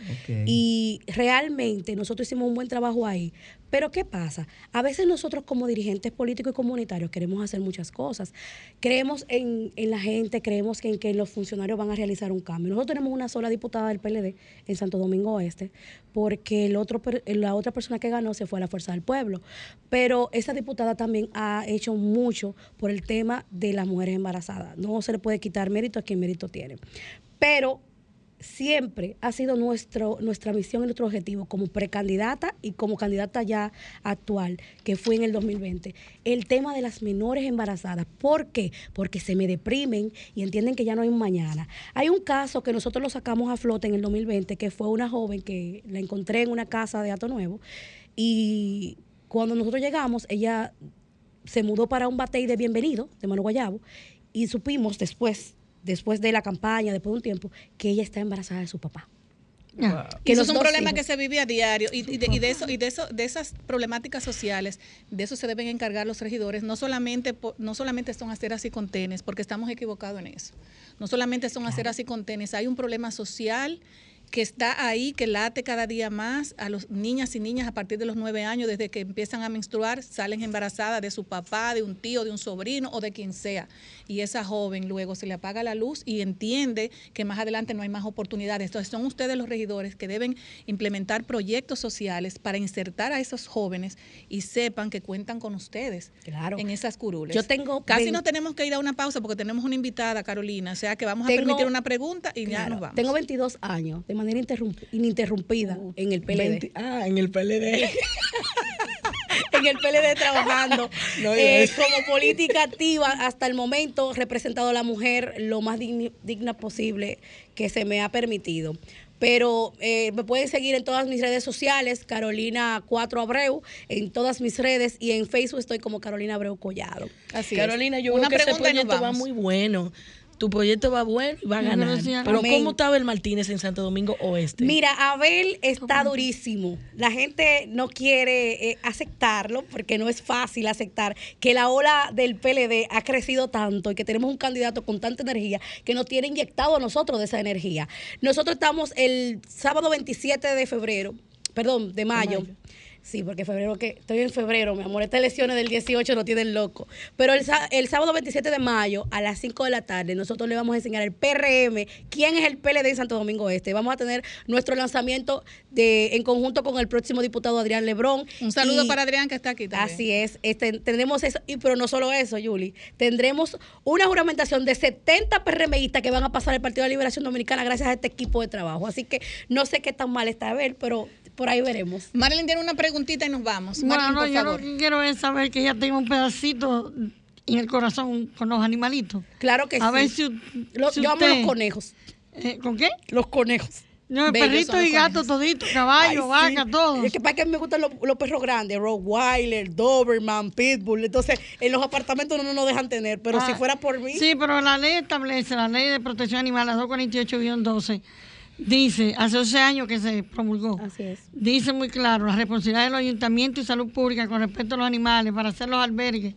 Y realmente nosotros hicimos un buen trabajo ahí. Pero ¿qué pasa? A veces nosotros como dirigentes políticos y comunitarios queremos hacer muchas cosas. Creemos en, en la gente, creemos que en que los funcionarios van a realizar un cambio. Nosotros tenemos una sola diputada del PLD en Santo Domingo Oeste, porque el otro, la otra persona que ganó se fue a la Fuerza del Pueblo. Pero esa diputada también ha hecho mucho por el tema de las mujeres embarazadas. No se le puede quitar mérito a quien mérito tiene. Pero siempre ha sido nuestro, nuestra misión y nuestro objetivo como precandidata y como candidata ya actual, que fue en el 2020, el tema de las menores embarazadas. ¿Por qué? Porque se me deprimen y entienden que ya no hay un mañana. Hay un caso que nosotros lo sacamos a flote en el 2020, que fue una joven que la encontré en una casa de Ato Nuevo y cuando nosotros llegamos, ella se mudó para un batey de bienvenido de Mano Guayabo y supimos después, después de la campaña, después de un tiempo, que ella está embarazada de su papá. Que eso es un problema hijos- que se vive a diario y, y de, y de eso y de eso de esas problemáticas sociales de eso se deben encargar los regidores no solamente no solamente son hacer así con tenis porque estamos equivocados en eso. No solamente son hacer así con tenis hay un problema social que está ahí, que late cada día más a los niñas y niñas a partir de los nueve años, desde que empiezan a menstruar, salen embarazadas de su papá, de un tío, de un sobrino o de quien sea. Y esa joven luego se le apaga la luz y entiende que más adelante no hay más oportunidades. Entonces son ustedes los regidores que deben implementar proyectos sociales para insertar a esos jóvenes y sepan que cuentan con ustedes Claro. en esas curules. Yo tengo Casi nos tenemos que ir a una pausa porque tenemos una invitada, Carolina. O sea que vamos a Tengo- permitir una pregunta y ya nos vamos. Tengo 22 años de manera interrump- ininterrumpida en el PLD. 20 ah, en el PLD. [laughs] en el PLD trabajando [laughs] No, eh, como política activa hasta el momento representado a la mujer lo más digni- digna posible que se me ha permitido. Pero eh, me pueden seguir en todas mis redes sociales, Carolina 4 Abreu, en todas mis redes y en Facebook estoy como Carolina Abreu Collado. Así Carolina, yo Una veo que ese pregunta nos proyecto va muy bueno. Tu proyecto va bueno y va a ganar. Pero Amén. ¿cómo estaba el Martínez en Santo Domingo Oeste? Mira, Abel está durísimo. La gente no quiere eh, aceptarlo porque no es fácil aceptar que la ola del PLD ha crecido tanto y que tenemos un candidato con tanta energía que nos tiene inyectado a nosotros de esa energía. Nosotros estamos el sábado 27 de febrero, perdón, de mayo. Sí, porque febrero que estoy en febrero, mi amor. Estas elecciones del 18 no tienen loco. Pero el, el sábado 27 de mayo a las 5 de la tarde nosotros le vamos a enseñar el PRM, quién es el PLD en Santo Domingo Este. Vamos a tener nuestro lanzamiento de en conjunto con el próximo diputado Adrián Lebrón. Un saludo Y- para Adrián que está aquí también. Así es, este, tendremos eso, y pero no solo eso, Yuli, tendremos una juramentación de 70 PRMistas que van a pasar al Partido de Liberación Dominicana gracias a este equipo de trabajo. Así que no sé qué tan mal está a ver, pero por ahí veremos. Marilyn tiene una preguntita y nos vamos. Bueno, no, por yo favor. lo que quiero es saber que ella tenga un pedacito en el corazón con los animalitos. Claro que a sí. ver si, Lo- si yo amo usted- los conejos. Eh, ¿Con qué? Los conejos. No, Bellos perrito son los y gato todito, caballo, Ay, sí. vaca, todo. Es que para que me gustan los, los perros grandes, Rottweiler, Doberman, Pitbull. Entonces, en los apartamentos no nos dejan tener, pero si Ah, fuera por mí. Sí, pero la ley establece, la ley de protección animal, la 248-12, dice, hace 11 años que se promulgó. Así es. Dice muy claro, la responsabilidad de los ayuntamientos y salud pública con respecto a los animales para hacer los albergues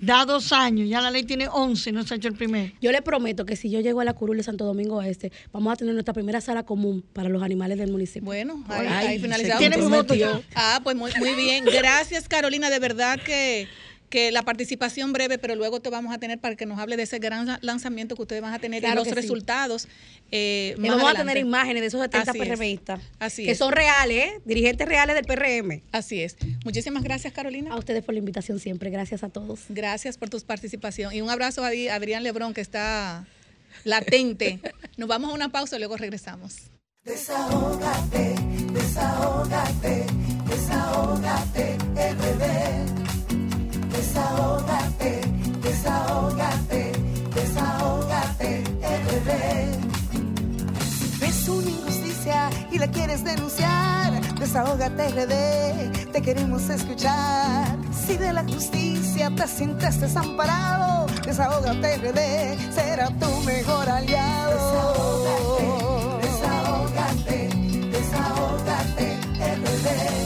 da dos años, ya la ley tiene 11, no se ha hecho el primero. Yo le prometo que si yo llego a la curul de Santo Domingo Este, vamos a tener nuestra primera sala común para los animales del municipio. Bueno, ahí, finalizamos. Tiene mi voto. Ah, pues muy, muy bien. Gracias, Carolina. De verdad que que la participación breve, pero luego te vamos a tener para que nos hable de ese gran lanzamiento que ustedes van a tener Claro y los resultados. eh, más vamos a tener imágenes de esos 70 Así es. Así que es. son reales, ¿eh? dirigentes reales del PRM. Así es. Muchísimas gracias, Carolina. A ustedes por la invitación siempre. Gracias a todos. Gracias por tu participación. Y un abrazo a Adrián Lebrón, que está latente. [laughs] Nos vamos a una pausa y luego regresamos. Desahógate, desahógate, desahógate, RD. Desahógate, desahógate, desahógate, RD. Si una injusticia y la quieres denunciar, desahógate RD, te queremos escuchar. Si de la justicia te sientes desamparado, desahógate RD, será tu mejor aliado. Desahógate, desahógate, RD.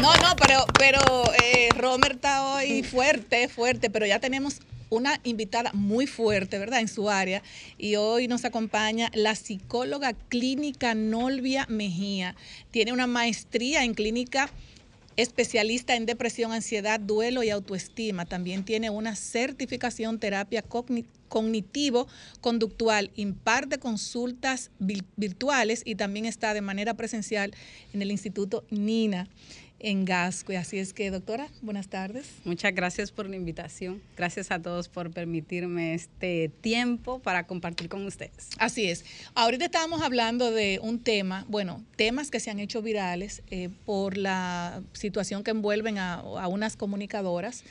No, no, pero, pero eh, está hoy fuerte, fuerte, pero ya tenemos una invitada muy fuerte, ¿verdad? En su área. Y hoy nos acompaña la psicóloga clínica Nolvia Mejía. Tiene una maestría en clínica especialista en depresión, ansiedad, duelo y autoestima. También tiene una certificación terapia cogni- cognitivo-conductual. Imparte consultas vi- virtuales y también está de manera presencial en el Instituto Nina en Gasco. Así es que, doctora, buenas tardes. Muchas gracias por la invitación. Gracias a todos por permitirme este tiempo para compartir con ustedes. Así es. Ahorita estábamos hablando de un tema, bueno, temas que se han hecho virales eh, por la situación que envuelven a, a unas comunicadoras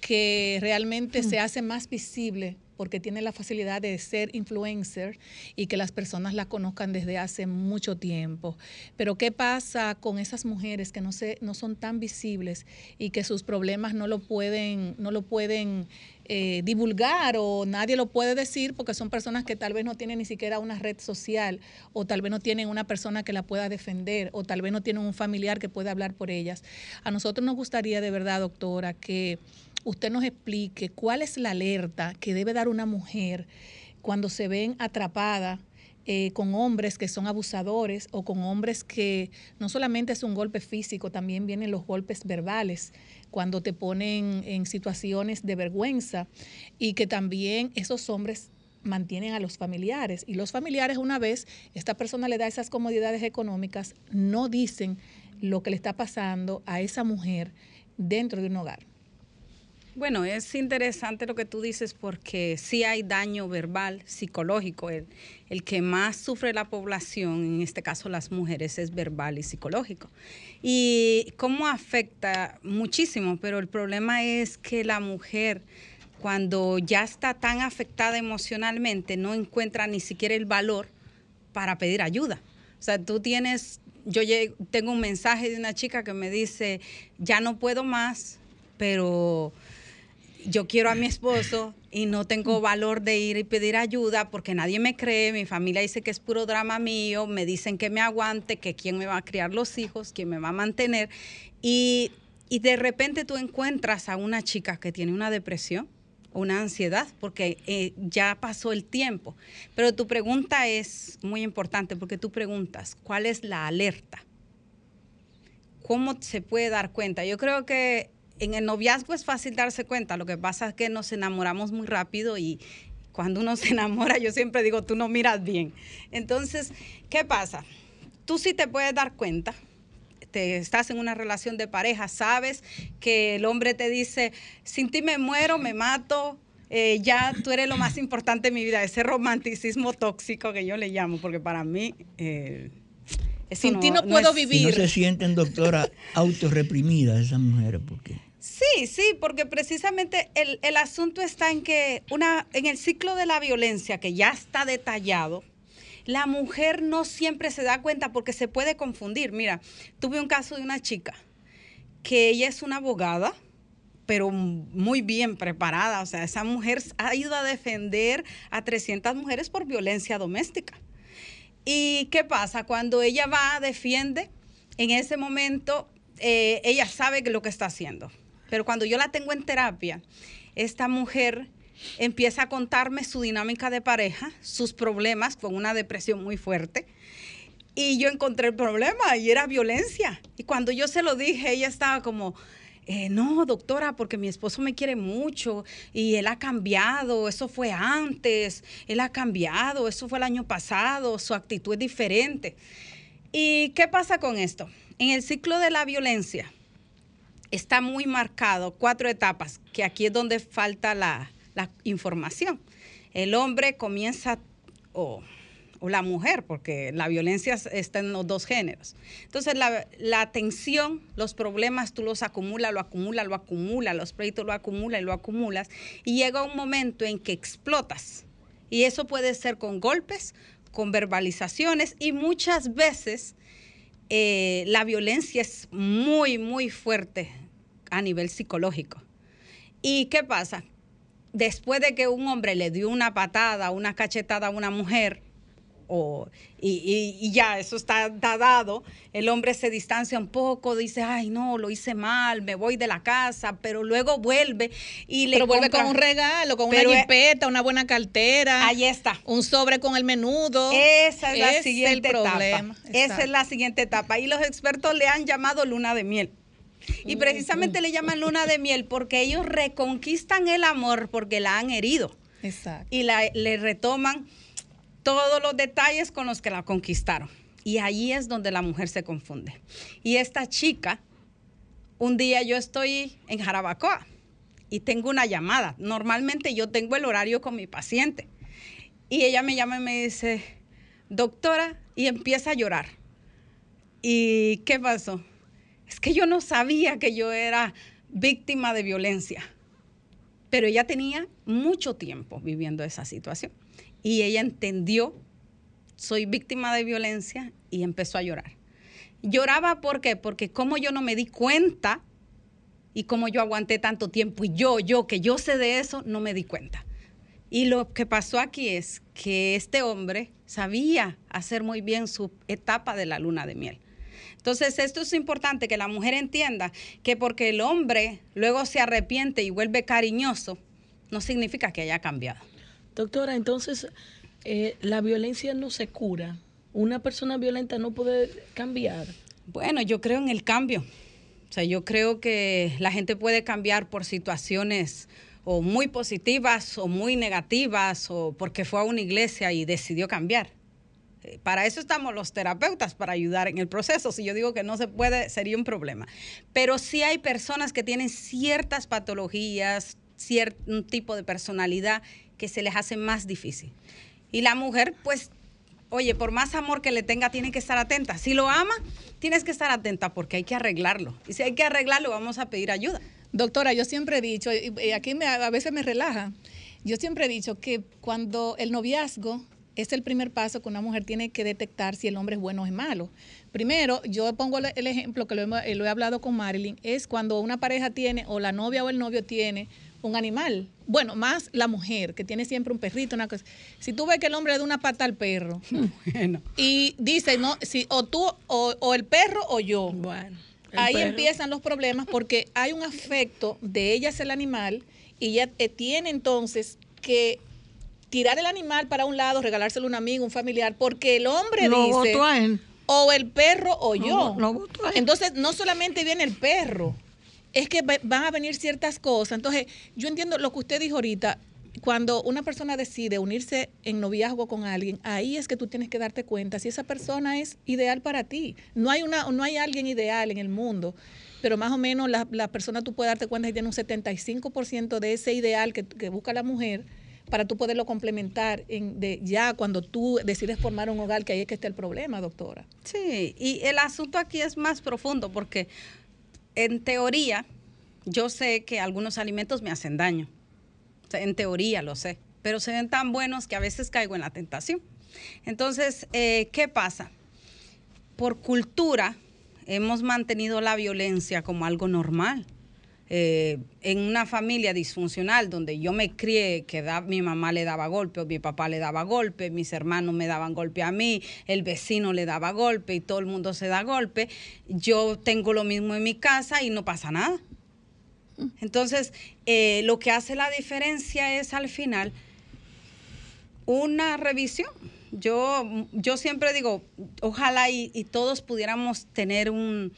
que realmente se hace más visible porque tiene la facilidad de ser influencer y que las personas la conozcan desde hace mucho tiempo. Pero ¿qué pasa con esas mujeres que no se, no son tan visibles y que sus problemas no lo pueden, no lo pueden eh, divulgar o nadie lo puede decir porque son personas que tal vez no tienen ni siquiera una red social o tal vez no tienen una persona que la pueda defender o tal vez no tienen un familiar que pueda hablar por ellas? A nosotros nos gustaría de verdad, doctora, que usted nos explique cuál es la alerta que debe dar una mujer cuando se ven atrapada eh, con hombres que son abusadores o con hombres que no solamente es un golpe físico, también vienen los golpes verbales cuando te ponen en situaciones de vergüenza y que también esos hombres mantienen a los familiares y los familiares una vez esta persona le da esas comodidades económicas no dicen lo que le está pasando a esa mujer dentro de un hogar. Bueno, es interesante lo que tú dices porque sí hay daño verbal, psicológico. El, que más sufre la población, en este caso las mujeres, es verbal y psicológico. ¿Y cómo afecta? Muchísimo, pero el problema es que la mujer cuando ya está tan afectada emocionalmente no encuentra ni siquiera el valor para pedir ayuda. O sea, tú tienes, yo tengo un mensaje de una chica que me dice, ya no puedo más, pero yo quiero a mi esposo y no tengo valor de ir y pedir ayuda porque nadie me cree, mi familia dice que es puro drama mío, me dicen que me aguante, que quién me va a criar los hijos, quién me va a mantener. Y, y de repente tú encuentras a una chica que tiene una depresión, una ansiedad, porque eh, ya pasó el tiempo. Pero tu pregunta es muy importante porque tú preguntas, ¿cuál es la alerta? ¿Cómo se puede dar cuenta? Yo creo que en el noviazgo es fácil darse cuenta, lo que pasa es que nos enamoramos muy rápido y cuando uno [laughs] se enamora, yo siempre digo, tú no miras bien. Entonces, ¿qué pasa? Tú sí te puedes dar cuenta, te estás en una relación de pareja, sabes que el hombre te dice, sin ti me muero, me mato, eh, ya tú eres lo más importante en mi vida, ese romanticismo tóxico que yo le llamo, porque para mí... eh, Sin ti no puedo es- Y no se sienten, doctora, autorreprimidas esas mujeres, porque Sí, sí, porque precisamente el, el asunto está en que una, en el ciclo de la violencia, que ya está detallado, la mujer no siempre se da cuenta porque se puede confundir. Mira, tuve un caso de una chica que ella es una abogada, pero muy bien preparada. O sea, esa mujer ha ido a defender a 300 mujeres por violencia doméstica. ¿Y qué pasa? Cuando ella va, defiende, en ese momento eh, ella sabe lo que está haciendo. Pero cuando yo la tengo en terapia, esta mujer empieza a contarme su dinámica de pareja, sus problemas con una depresión muy fuerte. Y yo encontré el problema y era violencia. Y cuando yo se lo dije, ella estaba como, eh, no, doctora, porque mi esposo me quiere mucho y él ha cambiado, eso fue antes, él ha cambiado, eso fue el año pasado, su actitud es diferente. ¿Y qué pasa con esto? En el ciclo de la violencia está muy marcado cuatro etapas, que aquí es donde falta la, la información. El hombre comienza, o, o la mujer, porque la violencia está en los dos géneros. Entonces, la, la tensión, los problemas, tú los acumulas, lo acumulas, lo acumulas, los pleitos lo acumulas y lo acumulas, y llega un momento en que explotas. Y eso puede ser con golpes, con verbalizaciones, y muchas veces eh, la violencia es muy, muy fuerte a nivel psicológico. ¿Y qué pasa? Después de que un hombre le dio una patada, una cachetada a una mujer, o, y, y- y ya eso está, está dado, el hombre se distancia un poco, dice, ay no, lo hice mal, me voy de la casa, pero luego vuelve y le Pero vuelve con un regalo, con una eh, jipeta, una buena cartera. Ahí está. Un sobre con el menudo. Esa es la siguiente el etapa. Esa es la siguiente etapa. Y los expertos le han llamado luna de miel. Y precisamente le llaman luna de miel porque ellos reconquistan el amor porque la han herido. Exacto. Y la- le retoman todos los detalles con los que la conquistaron. Y ahí es donde la mujer se confunde. Y esta chica, un día yo estoy en Jarabacoa y tengo una llamada. Normalmente yo tengo el horario con mi paciente. Y ella me llama y me dice, doctora, y empieza a llorar. ¿Y qué pasó? Es que yo no sabía que yo era víctima de violencia. Pero ella tenía mucho tiempo viviendo esa situación. Y ella entendió, soy víctima de violencia, y empezó a llorar. Lloraba ¿por qué? Porque como yo no me di cuenta y como yo aguanté tanto tiempo y yo, yo, que yo sé de eso, no me di cuenta. Y lo que pasó aquí es que este hombre sabía hacer muy bien su etapa de la luna de miel. Entonces, esto es importante que la mujer entienda que porque el hombre luego se arrepiente y vuelve cariñoso, no significa que haya cambiado. Doctora, entonces, eh, la violencia no se cura. Una persona violenta no puede cambiar. Bueno, yo creo en el cambio. O sea, yo creo que la gente puede cambiar por situaciones o muy positivas o muy negativas o porque fue a una iglesia y decidió cambiar. Eh, Para eso estamos los terapeutas, para ayudar en el proceso. Si yo digo que no se puede, sería un problema. Pero sí hay personas que tienen ciertas patologías, cierto tipo de personalidad que se les hace más difícil. Y la mujer, pues, oye, por más amor que le tenga, tiene que estar atenta. Si lo ama, tienes que estar atenta porque hay que arreglarlo. Y si hay que arreglarlo, vamos a pedir ayuda. Doctora, yo siempre he dicho, y aquí a veces me relaja, yo siempre he dicho que cuando el noviazgo es el primer paso que una mujer tiene que detectar si el hombre es bueno o es malo. Primero, yo pongo el- ejemplo que eh, lo he hablado con Marilyn, es cuando una pareja tiene, o la novia o el novio tiene un animal. Bueno, más la mujer, que tiene siempre un perrito, una cosa. Si tú ves que el hombre le da una pata al perro [laughs] y dice, no, si, o tú, o, o el perro o yo. Bueno. Ahí perro. empiezan los problemas porque hay un afecto de ella hacia el animal y ella eh, tiene entonces que tirar el animal para un lado, regalárselo a un amigo, un familiar, porque el hombre Lo dice votó a él. o el perro o Lo- yo. lo votó a él. Entonces, no solamente viene el perro, es que va- van a venir ciertas cosas. Entonces, yo entiendo lo que usted dijo ahorita. cuando una persona decide unirse en noviazgo con alguien, ahí es que tú tienes que darte cuenta si esa persona es ideal para ti. No hay, una, no hay alguien ideal en el mundo, pero más o menos la, la persona tú puedes darte cuenta que tiene un 75% de ese ideal que, que busca la mujer para tú poderlo complementar en, de ya cuando tú decides formar un hogar, que ahí es que está el problema, doctora. Sí, y el asunto aquí es más profundo porque en teoría yo sé que algunos alimentos me hacen daño. En teoría lo sé, pero se ven tan buenos que a veces caigo en la tentación. Entonces, eh, ¿qué pasa? Por cultura hemos mantenido la violencia como algo normal. Eh, en una familia disfuncional donde yo me crié que da, mi mamá le daba golpe o mi papá le daba golpe, mis hermanos me daban golpe a mí, el vecino le daba golpe y todo el mundo se da golpe, yo tengo lo mismo en mi casa y no pasa nada. Entonces, eh, lo que hace la diferencia es al final una revisión. Yo, yo siempre digo, ojalá y todos pudiéramos tener un,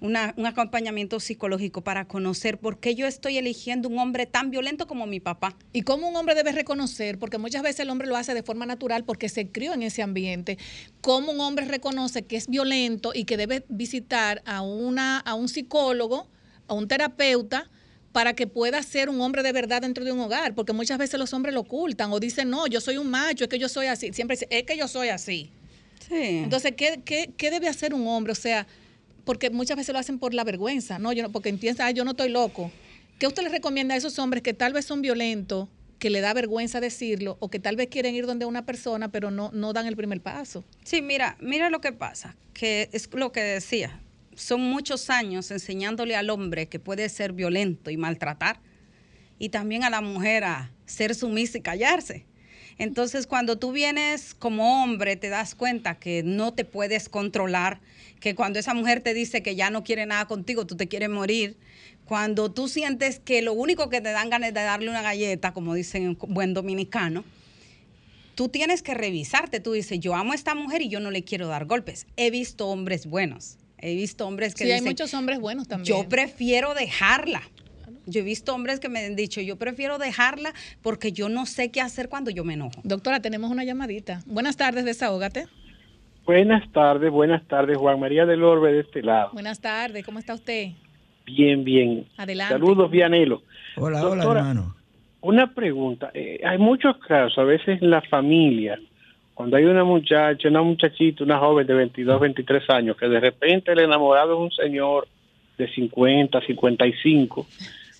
una- un acompañamiento psicológico para conocer por qué yo estoy eligiendo un hombre tan violento como mi papá. Y cómo un hombre debe reconocer, porque muchas veces el hombre lo hace de forma natural porque se crió en ese ambiente, cómo un hombre reconoce que es violento y que debe visitar a, una, a un psicólogo, a un terapeuta, para que pueda ser un hombre de verdad dentro de un hogar, porque muchas veces los hombres lo ocultan o dicen, no, yo soy un macho, es que yo soy así, siempre dicen, es que yo soy así. Entonces, ¿qué, qué, qué debe hacer un hombre? O sea, porque muchas veces lo hacen por la vergüenza, ¿no? Yo no porque piensan, "Ay, yo no estoy loco. ¿Qué usted le recomienda a esos hombres que tal vez son violentos, que le da vergüenza decirlo, o que tal vez quieren ir donde una persona, pero no, no dan el primer paso? Sí, mira, mira lo que pasa, que es lo que decía. Son muchos años enseñándole al hombre que puede ser violento y maltratar, y también a la mujer a ser sumisa y callarse. Entonces, cuando tú vienes como hombre, te das cuenta que no te puedes controlar, que cuando esa mujer te dice que ya no quiere nada contigo, tú te quieres morir. Cuando tú sientes que lo único que te dan ganas es de darle una galleta, como dicen en buen dominicano, tú tienes que revisarte. Tú dices, yo amo a esta mujer y yo no le quiero dar golpes. He visto hombres buenos. He visto hombres que Sí, hay muchos hombres buenos también. yo prefiero dejarla. Yo he visto hombres que me han dicho, yo prefiero dejarla porque yo no sé qué hacer cuando yo me enojo. Doctora, tenemos una llamadita. Buenas tardes, desahógate. Buenas tardes, buenas tardes, Juan María del Orbe de este lado. Buenas tardes, ¿cómo está usted? Bien, bien. Adelante. Saludos, Vianelo. Hola, Doctora, hola, hermano. Una pregunta. eh, hay muchos casos, a veces en la familia, cuando hay una muchacha, una muchachita, una joven de 22, 23 años, que de repente el enamorado es un señor de 50, 55,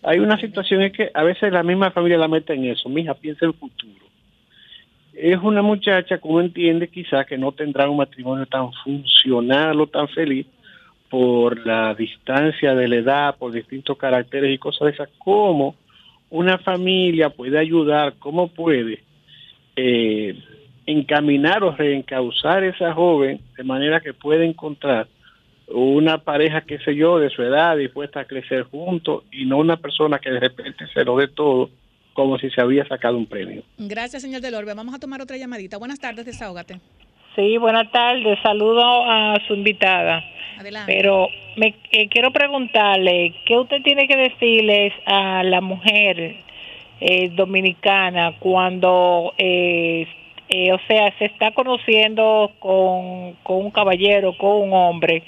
hay una situación es que a veces la misma familia la mete en eso. Mija, piensa en el futuro. Es una muchacha que uno entiende quizás que no tendrá un matrimonio tan funcional o tan feliz por la distancia de la edad, por distintos caracteres y cosas de esas. ¿Cómo una familia puede ayudar, cómo puede eh, encaminar o reencauzar a esa joven de manera que pueda encontrar una pareja, qué sé yo, de su edad, dispuesta a crecer juntos y no una persona que de repente se lo dé todo como si se había sacado un premio. Gracias, señor Del Orbe. Vamos a tomar otra llamadita. Buenas tardes, desahógate. Sí, buenas tardes. Saludo a su invitada. Adelante. Pero me eh, quiero preguntarle, ¿qué usted tiene que decirles a la mujer eh, dominicana cuando, eh, eh, o sea, se está conociendo con, con un caballero, con un hombre,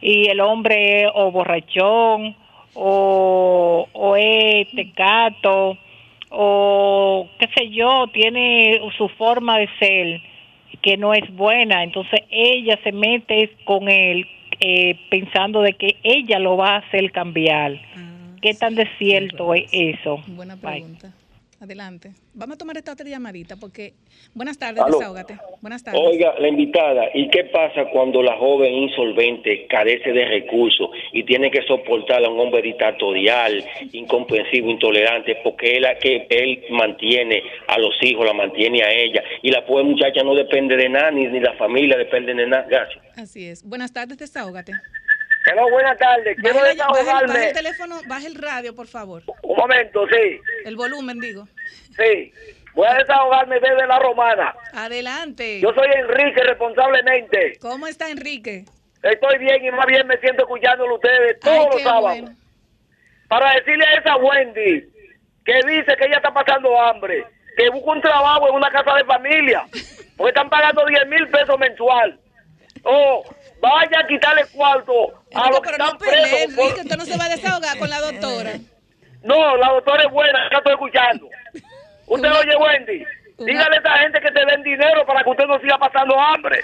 y el hombre es o borrachón, o, o es tecato, o qué sé yo, tiene su forma de ser que no es buena, entonces ella se mete con él eh, pensando de que ella lo va a hacer cambiar. ¿Qué tan de cierto es eso? Buena Bye. Adelante. Vamos a tomar esta otra llamadita porque... Buenas tardes, Aló. desahógate. Buenas tardes. Oiga, la invitada, ¿y qué pasa cuando la joven insolvente carece de recursos y tiene que soportar a un hombre dictatorial, incomprensivo, intolerante, porque él, que él mantiene a los hijos, la mantiene a ella, y la pobre muchacha no depende de nada, ni, ni la familia depende de nada? Gracias. Así es. Buenas tardes, desahógate. Hello, buenas tardes. Quiero Baja baja el- baja desahogarme. el teléfono, baja el radio, por favor. Un momento, sí. El volumen, digo. Sí. Voy a desahogarme desde la romana. Adelante. Yo soy Enrique, responsablemente. ¿Cómo está Enrique? Estoy bien y más bien me siento escuchándolo ustedes todos Ay, los sábados. bueno. Para decirle a esa Wendy que dice que ella está pasando hambre. que busque un trabajo en una casa de familia, porque están pagando 10 mil pesos mensual. O vaya a quitarle cuarto a los que Pero no están pelee, presos. por- Enrique, usted no se va a desahogar con la doctora. [laughs] No, la doctora es buena, ya estoy escuchando. [laughs] Usted oye, Wendy. Dígale a esta gente que te den dinero para que usted no siga pasando hambre.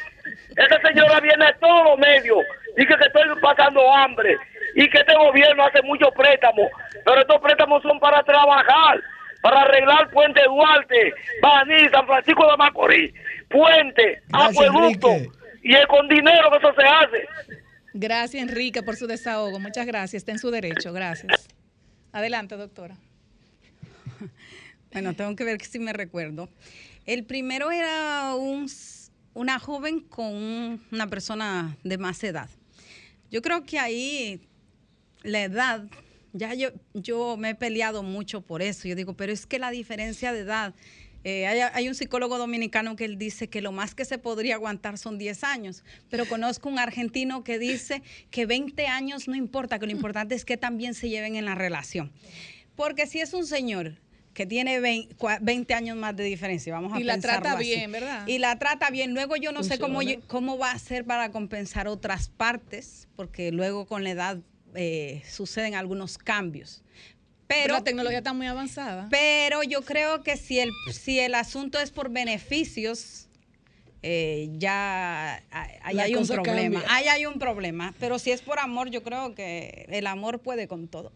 Esta señora viene de todos los medios. Dice que estoy pasando hambre. Y que este gobierno hace muchos préstamos. Pero estos préstamos son para trabajar. Para arreglar Puente Duarte, Baní, San Francisco de Macorís. Puente, Gracias, acueducto. Enrique. Y es con dinero que eso se hace. Gracias, Enrique, por su desahogo. Muchas gracias. Está en su derecho. Gracias. Adelante, doctora. [laughs] Bueno, tengo que ver si me recuerdo. El primero era un una joven con un- una persona de más edad. Yo creo que ahí la edad, ya yo, yo me he peleado mucho por eso. Yo digo, pero es que la diferencia de edad, eh, hay, hay un psicólogo dominicano que él dice que lo más que se podría aguantar son 10 años, pero conozco un argentino que dice que 20 años no importa, que lo importante es que también se lleven en la relación. Porque si es un señor que tiene 20, cua- 20 años más de diferencia, vamos a Y la trata así. bien, ¿verdad? Y la trata bien. Luego yo no sé cómo, cómo va a hacer para compensar otras partes, porque luego con la edad eh, suceden algunos cambios. Pero la tecnología está muy avanzada. Pero yo creo que si el, si el asunto es por beneficios, eh, ya ahí hay un problema. cambia. Ahí hay un problema. Pero si es por amor, yo creo que el amor puede con todo.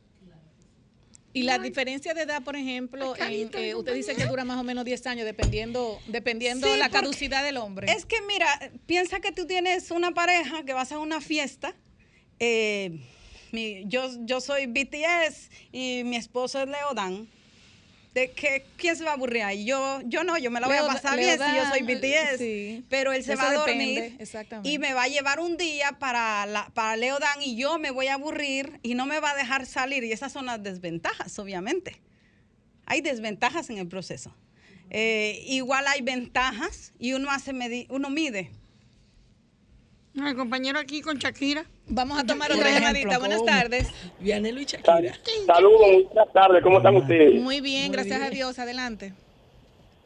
Y la diferencia de edad, por ejemplo, en, eh, usted dice que dura más o menos 10 años, dependiendo dependiendo Sí, la caducidad del hombre. Es que mira, piensa que tú tienes una pareja que vas a una fiesta. eh, mi- yo, yo soy BTS y mi esposo es Leodan. ¿De que, ¿Quién se va a aburrir ahí? Yo, yo no, yo me la voy a pasar bien si yo soy BTS. sí. Pero él se va a dormir y me va a llevar un día para, la, para Leodan y yo me voy a aburrir y no me va a dejar salir. Y esas son las desventajas, obviamente. Hay desventajas en el proceso. Eh, igual hay ventajas y uno hace uno mide. El compañero aquí con Shakira. Vamos a tomar otra llamadita. Buenas tardes. Vianelo y Shakira. Saludos, buenas tardes. ¿Cómo están ustedes? Muy bien, gracias a Dios. Adelante.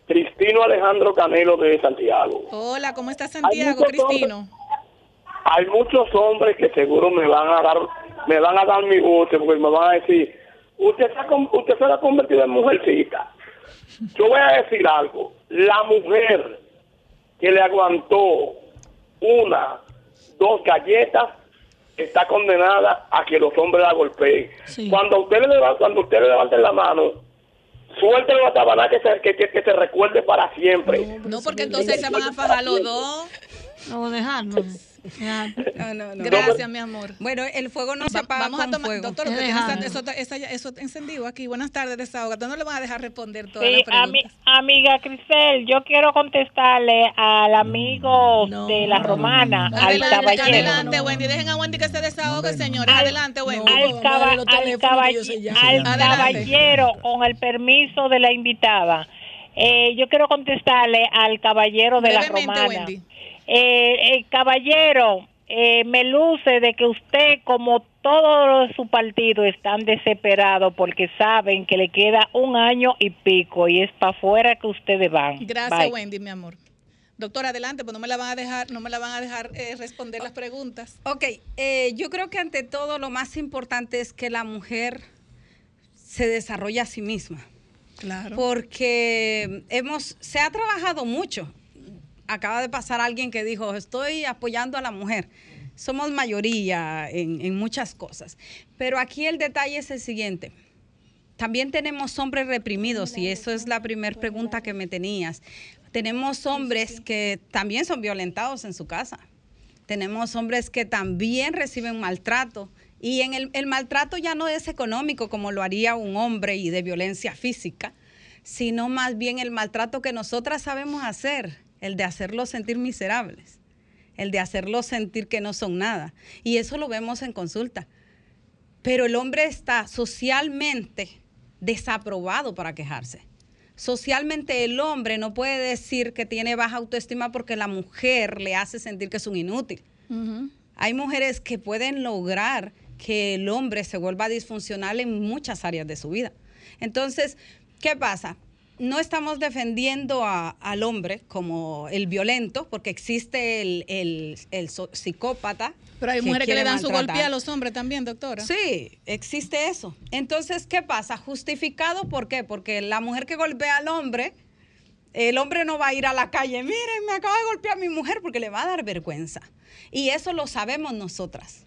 Cristino Alejandro Canelo de Santiago. Hola, ¿cómo está Santiago, muchos Cristino? Hay muchos hombres que seguro me van a dar, me van a dar mi gusto porque me van a decir, usted se usted se ha convertido en mujercita. Yo voy a decir algo. La mujer que le aguantó una, dos galletas está condenada a que los hombres la golpeen. Cuando usted le levanta, cuando usted le levante la mano, suéltelo a Tabaná que se, que, que- que se recuerde para siempre. No, porque entonces se van a fajar los dos. No, dejarlo. No, no, no. Gracias, mi amor. Bueno, el fuego no se apaga Vamos a tomar, fuego. doctor, usted tiene eso, esa- eso encendido aquí. Buenas tardes, desahoga. No le van a dejar responder todas Sí, las preguntas. ami- amiga Crisel, yo quiero contestarle al amigo de la romana, al Adelante, caballero. adelante, Wendy. Dejen a Wendy que se desahogue, señores. Adelante, Wendy. Al, caba- al caball- al caballero, con el permiso de la invitada. Eh, yo quiero contestarle al caballero de la romana. Wendy. Eh, el caballero, eh, me luce de que usted, como de su partido, están desesperados porque saben que le queda un año y pico y es para afuera que ustedes van. Gracias, Bye. Wendy, mi amor. Doctora, adelante, pues no me la van a dejar, no me la van a dejar eh, responder las preguntas. Ok, eh, yo creo que ante todo lo más importante es que la mujer se desarrolle a sí misma. Claro. Porque hemos, se ha trabajado mucho. Acaba de pasar alguien que dijo, estoy apoyando a la mujer. Somos mayoría en, en muchas cosas. Pero aquí el detalle es el siguiente. También tenemos hombres reprimidos y eso es la primera pregunta que me tenías. Tenemos hombres que también son violentados en su casa. Tenemos hombres que también reciben maltrato. Y en el, el maltrato ya no es económico como lo haría un hombre y de violencia física, sino más bien el maltrato que nosotras sabemos hacer, el de hacerlos sentir miserables, el de hacerlos sentir que no son nada. Y eso lo vemos en consulta. Pero el hombre está socialmente desaprobado para quejarse. Socialmente el hombre no puede decir que tiene baja autoestima porque la mujer le hace sentir que es un inútil. Hay mujeres que pueden lograr que el hombre se vuelva disfuncional en muchas áreas de su vida. Entonces, ¿qué pasa? No estamos defendiendo a- al hombre como el violento, porque existe el, el- el so- psicópata. Pero hay mujeres que le dan su golpe a los hombres también, doctora. Sí, existe eso. Entonces, ¿qué pasa? Justificado, ¿por qué? Porque la mujer que golpea al hombre, el hombre no va a ir a la calle, miren, me acaba de golpear mi mujer porque le va a dar vergüenza. Y eso lo sabemos nosotras.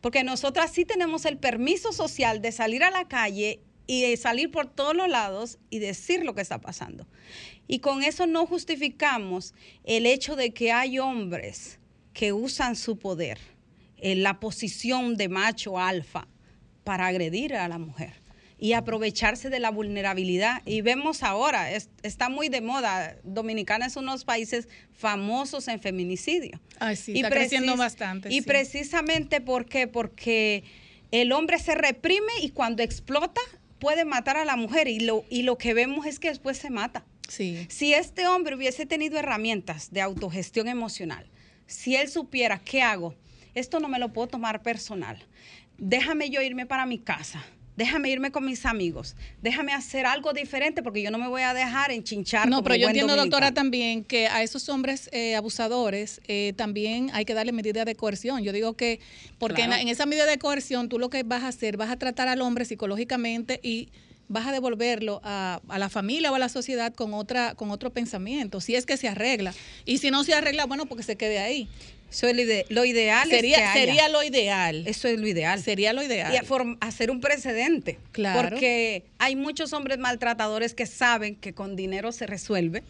Porque nosotras sí tenemos el permiso social de salir a la calle y de salir por todos los lados y decir lo que está pasando. Y con eso no justificamos el hecho de que hay hombres que usan su poder en la posición de macho alfa para agredir a la mujer y aprovecharse de la vulnerabilidad. Y vemos ahora, es- está muy de moda, Dominicana es uno de los países famosos en feminicidio. Ay, sí, Y está creciendo bastante. Y sí. precisamente ¿por qué? Porque el hombre se reprime y cuando explota puede matar a la mujer y lo, y lo que vemos es que después se mata. Sí. Si este hombre hubiese tenido herramientas de autogestión emocional, si él supiera qué hago, esto no me lo puedo tomar personal. Déjame yo irme para mi casa. Déjame irme con mis amigos. Déjame hacer algo diferente porque yo no me voy a dejar enchinchar. No, como pero yo entiendo, doctora, también que a esos hombres eh, abusadores eh, también hay que darle medidas de coerción. Yo digo que, porque en, Claro. la- en esa medida de coerción tú lo que vas a hacer, vas a tratar al hombre psicológicamente y vas a devolverlo a, a la familia o a la sociedad con otra con otro pensamiento, si es que se arregla. Y si no se arregla, bueno, porque se quede ahí. Eso es lo, ide- lo ideal. es Sería, que haya. sería lo ideal. Eso es lo ideal. Sería lo ideal. Y hacer un precedente. Claro. Porque hay muchos hombres maltratadores que saben que con dinero se resuelve.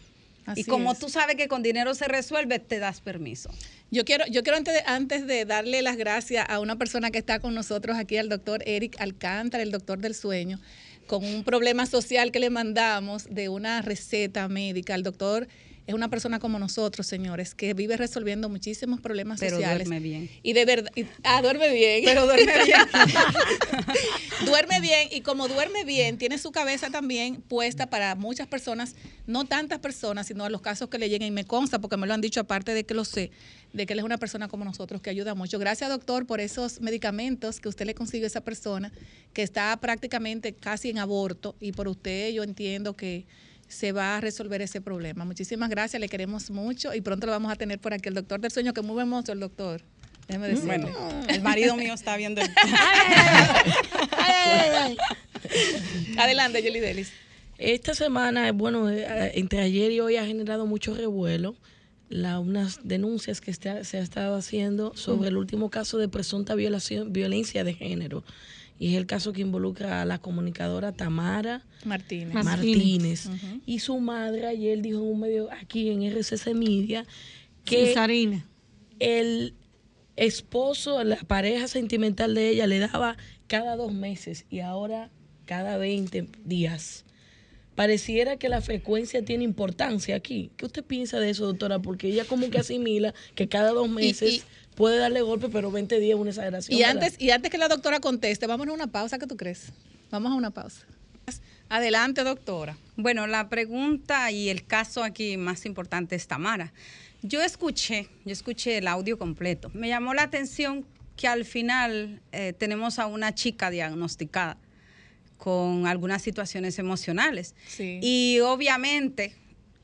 Así y como es. tú sabes que con dinero se resuelve, te das permiso. Yo quiero, yo quiero antes de, antes de darle las gracias a una persona que está con nosotros aquí, al doctor Eric Alcántara, el doctor del sueño, con un problema social que le mandamos de una receta médica. El doctor es una persona como nosotros, señores, que vive resolviendo muchísimos problemas Pero sociales. duerme bien. Y de verdad, y- ah, duerme bien. Pero duerme bien. [laughs] duerme bien y como duerme bien, tiene su cabeza también puesta para muchas personas, no tantas personas, sino a los casos que le lleguen. Y me consta, porque me lo han dicho, aparte de que lo sé, de que él es una persona como nosotros que ayuda mucho. Gracias, doctor, por esos medicamentos que usted le consiguió a esa persona que está prácticamente casi en aborto. Y por usted yo entiendo que se va a resolver ese problema. Muchísimas gracias, le queremos mucho y pronto lo vamos a tener por aquí. El doctor del sueño, que muy hermoso el doctor. Déjeme decirle. Bueno, [laughs] el marido mío está viendo el... [laughs] Adelante, Yeli Delis. Esta semana, bueno, eh, entre ayer y hoy ha generado mucho revuelo la, unas denuncias que está- se ha estado haciendo sobre el último caso de presunta violación, violencia de género. Y es el caso que involucra a la comunicadora Tamara Martínez. Martínez. Y su madre ayer dijo en un medio aquí en RCC Media que Cesarina. el esposo, la pareja sentimental de ella le daba cada dos meses y ahora cada 20 días. Pareciera que la frecuencia tiene importancia aquí. ¿Qué usted piensa de eso, doctora? Porque ella como que asimila que cada dos meses y- puede darle golpe, pero 20 días es una exageración. Y ¿verdad? antes, y antes que la doctora conteste, vamos a una pausa, ¿qué tú crees? Vamos a una pausa. Adelante, doctora. Bueno, la pregunta y el caso aquí más importante es Tamara. Yo escuché, yo escuché el audio completo. Me llamó la atención que al final eh, tenemos a una chica diagnosticada con algunas situaciones emocionales. Sí. Y obviamente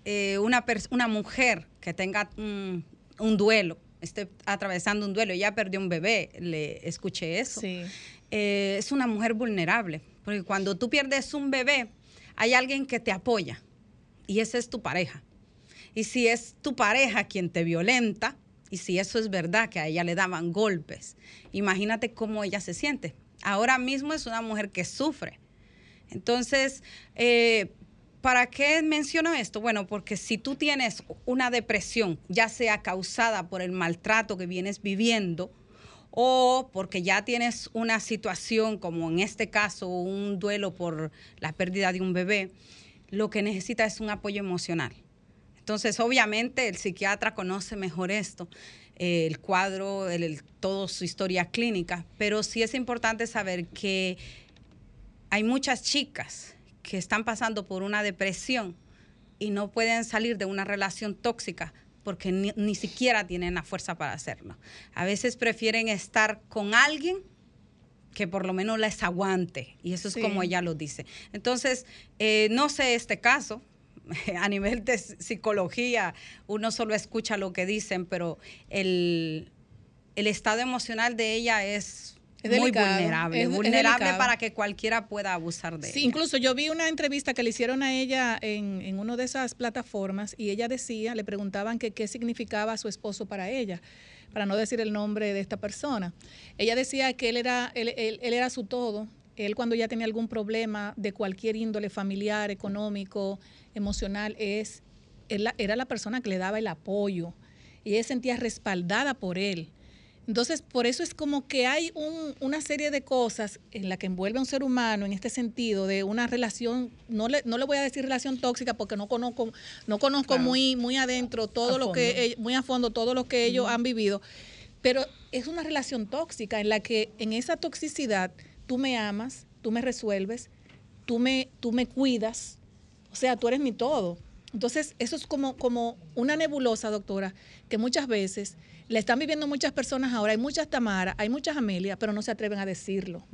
eh, una, una mujer que tenga un, un duelo, esté atravesando un duelo, ya perdió un bebé, le escuché eso. Sí. Eh, es una mujer vulnerable, porque cuando tú pierdes un bebé, hay alguien que te apoya y esa es tu pareja. Y si es tu pareja quien te violenta, y si eso es verdad, que a ella le daban golpes, imagínate cómo ella se siente. Ahora mismo es una mujer que sufre. Entonces, eh, ¿para qué menciono esto? Bueno, porque si tú tienes una depresión, ya sea causada por el maltrato que vienes viviendo, o porque ya tienes una situación, como en este caso, un duelo por la pérdida de un bebé, lo que necesita es un apoyo emocional. Entonces, obviamente, el psiquiatra conoce mejor esto, eh, el cuadro, el, el- todo su historia clínica, pero sí es importante saber que hay muchas chicas que están pasando por una depresión y no pueden salir de una relación tóxica porque ni, ni siquiera tienen la fuerza para hacerlo. A veces prefieren estar con alguien que por lo menos les aguante, y eso es Sí. como ella lo dice. Entonces, eh, no sé este caso, [laughs] a nivel de psicología, uno solo escucha lo que dicen, pero el, el estado emocional de ella es, Es muy delicado, vulnerable, es- vulnerable para que cualquiera pueda abusar de Sí, ella. incluso yo vi una entrevista que le hicieron a ella en, en una de esas plataformas y ella decía, le preguntaban que qué significaba su esposo para ella, para no decir el nombre de esta persona. Ella decía que él era, él, él- él era su todo. Él cuando ya tenía algún problema de cualquier índole familiar, económico, emocional, es, él era la persona que le daba el apoyo y ella se sentía respaldada por él. Entonces, por eso es como que hay un- una serie de cosas en la que envuelve a un ser humano en este sentido de una relación, no le, no le voy a decir relación tóxica porque no conozco, no conozco Claro. muy, muy adentro todo A lo que, fondo. muy a fondo todo lo que ellos han vivido, pero es una relación tóxica en la que en esa toxicidad tú me amas, tú me resuelves, tú me, tú me cuidas, o sea, tú eres mi todo. Entonces, eso es como, como una nebulosa, doctora, que muchas veces la están viviendo muchas personas ahora. Hay muchas Tamara, hay muchas Amelia, pero no se atreven a decirlo.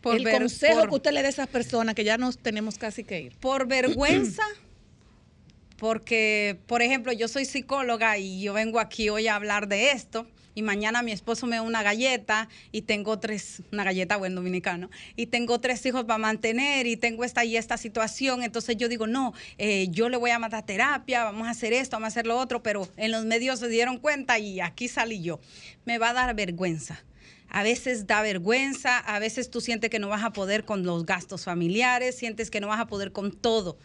Por El ver- consejo por- que usted le dé a esas personas que ya nos tenemos casi que ir. Por [clears throat] vergüenza, porque, por ejemplo, yo soy psicóloga y yo vengo aquí hoy a hablar de esto. Y mañana mi esposo me da una galleta y tengo tres, una galleta buen dominicano, y tengo tres hijos para mantener y tengo esta y esta situación. Entonces yo digo, no, eh, yo le voy a matar terapia, vamos a hacer esto, vamos a hacer lo otro, pero en los medios se dieron cuenta y aquí salí yo. Me va a dar vergüenza. A veces da vergüenza, a veces tú sientes que no vas a poder con los gastos familiares, sientes que no vas a poder con todo,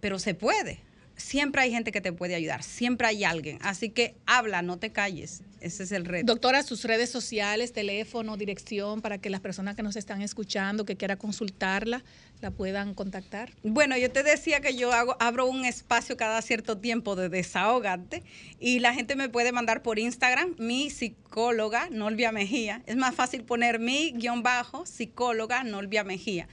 pero se puede. Siempre hay gente que te puede ayudar, siempre hay alguien. Así que habla, no te calles. Ese es el reto. Doctora, sus redes sociales, teléfono, dirección, para que las personas que nos están escuchando, que quiera consultarla, la puedan contactar. Bueno, yo te decía que yo hago, abro un espacio cada cierto tiempo de desahogarte y la gente me puede mandar por Instagram mi psicóloga, Nolvia Mejía. Es más fácil poner mi guion bajo psicóloga, Nolvia Mejía.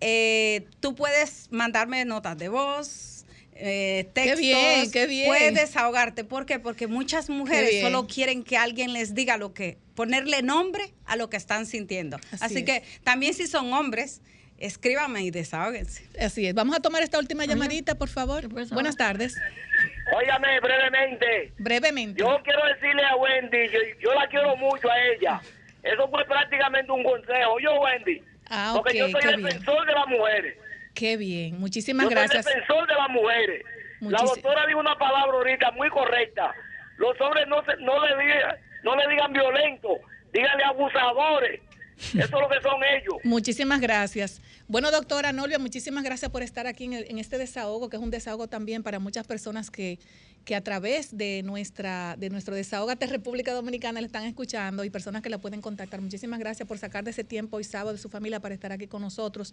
Eh, tú puedes mandarme notas de voz. Eh, textos, bien, qué bien. Puedes desahogarte. ¿Por qué? Porque muchas mujeres solo quieren que alguien les diga lo que, ponerle nombre a lo que están sintiendo. Así Así, es. que también si son hombres, escríbame y desahóguense. Así es. Vamos a tomar esta última llamadita, por favor. Buenas tardes. Óigame brevemente. Brevemente. Yo quiero decirle a Wendy, yo, yo la quiero mucho a ella. Eso fue prácticamente un consejo. Yo, Wendy. Ah, porque yo soy bien. defensor de las mujeres. Qué bien. Muchísimas yo gracias. soy defensor de las mujeres. La doctora dijo una palabra ahorita muy correcta. Los hombres no, se, no, le digan, no le digan violentos, díganle abusadores. Eso es lo que son ellos. [laughs] Muchísimas gracias. Bueno, doctora Nolvia, muchísimas gracias por estar aquí en, el- en este desahogo, que es un desahogo también para muchas personas que, que a través de nuestra de nuestro Desahógate República Dominicana le están escuchando y personas que la pueden contactar. Muchísimas gracias por sacar de ese tiempo hoy sábado de su familia para estar aquí con nosotros,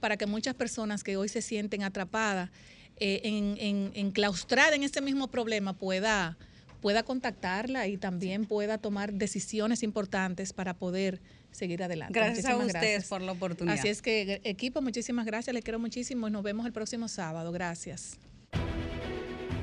para que muchas personas que hoy se sienten atrapadas, eh, en, en, enclaustradas en ese mismo problema, pueda pueda contactarla y también pueda tomar decisiones importantes para poder seguir adelante. Gracias a Muchísimas ustedes gracias. por la oportunidad. Así es que equipo, muchísimas gracias, les quiero muchísimo y nos vemos el próximo sábado. Gracias.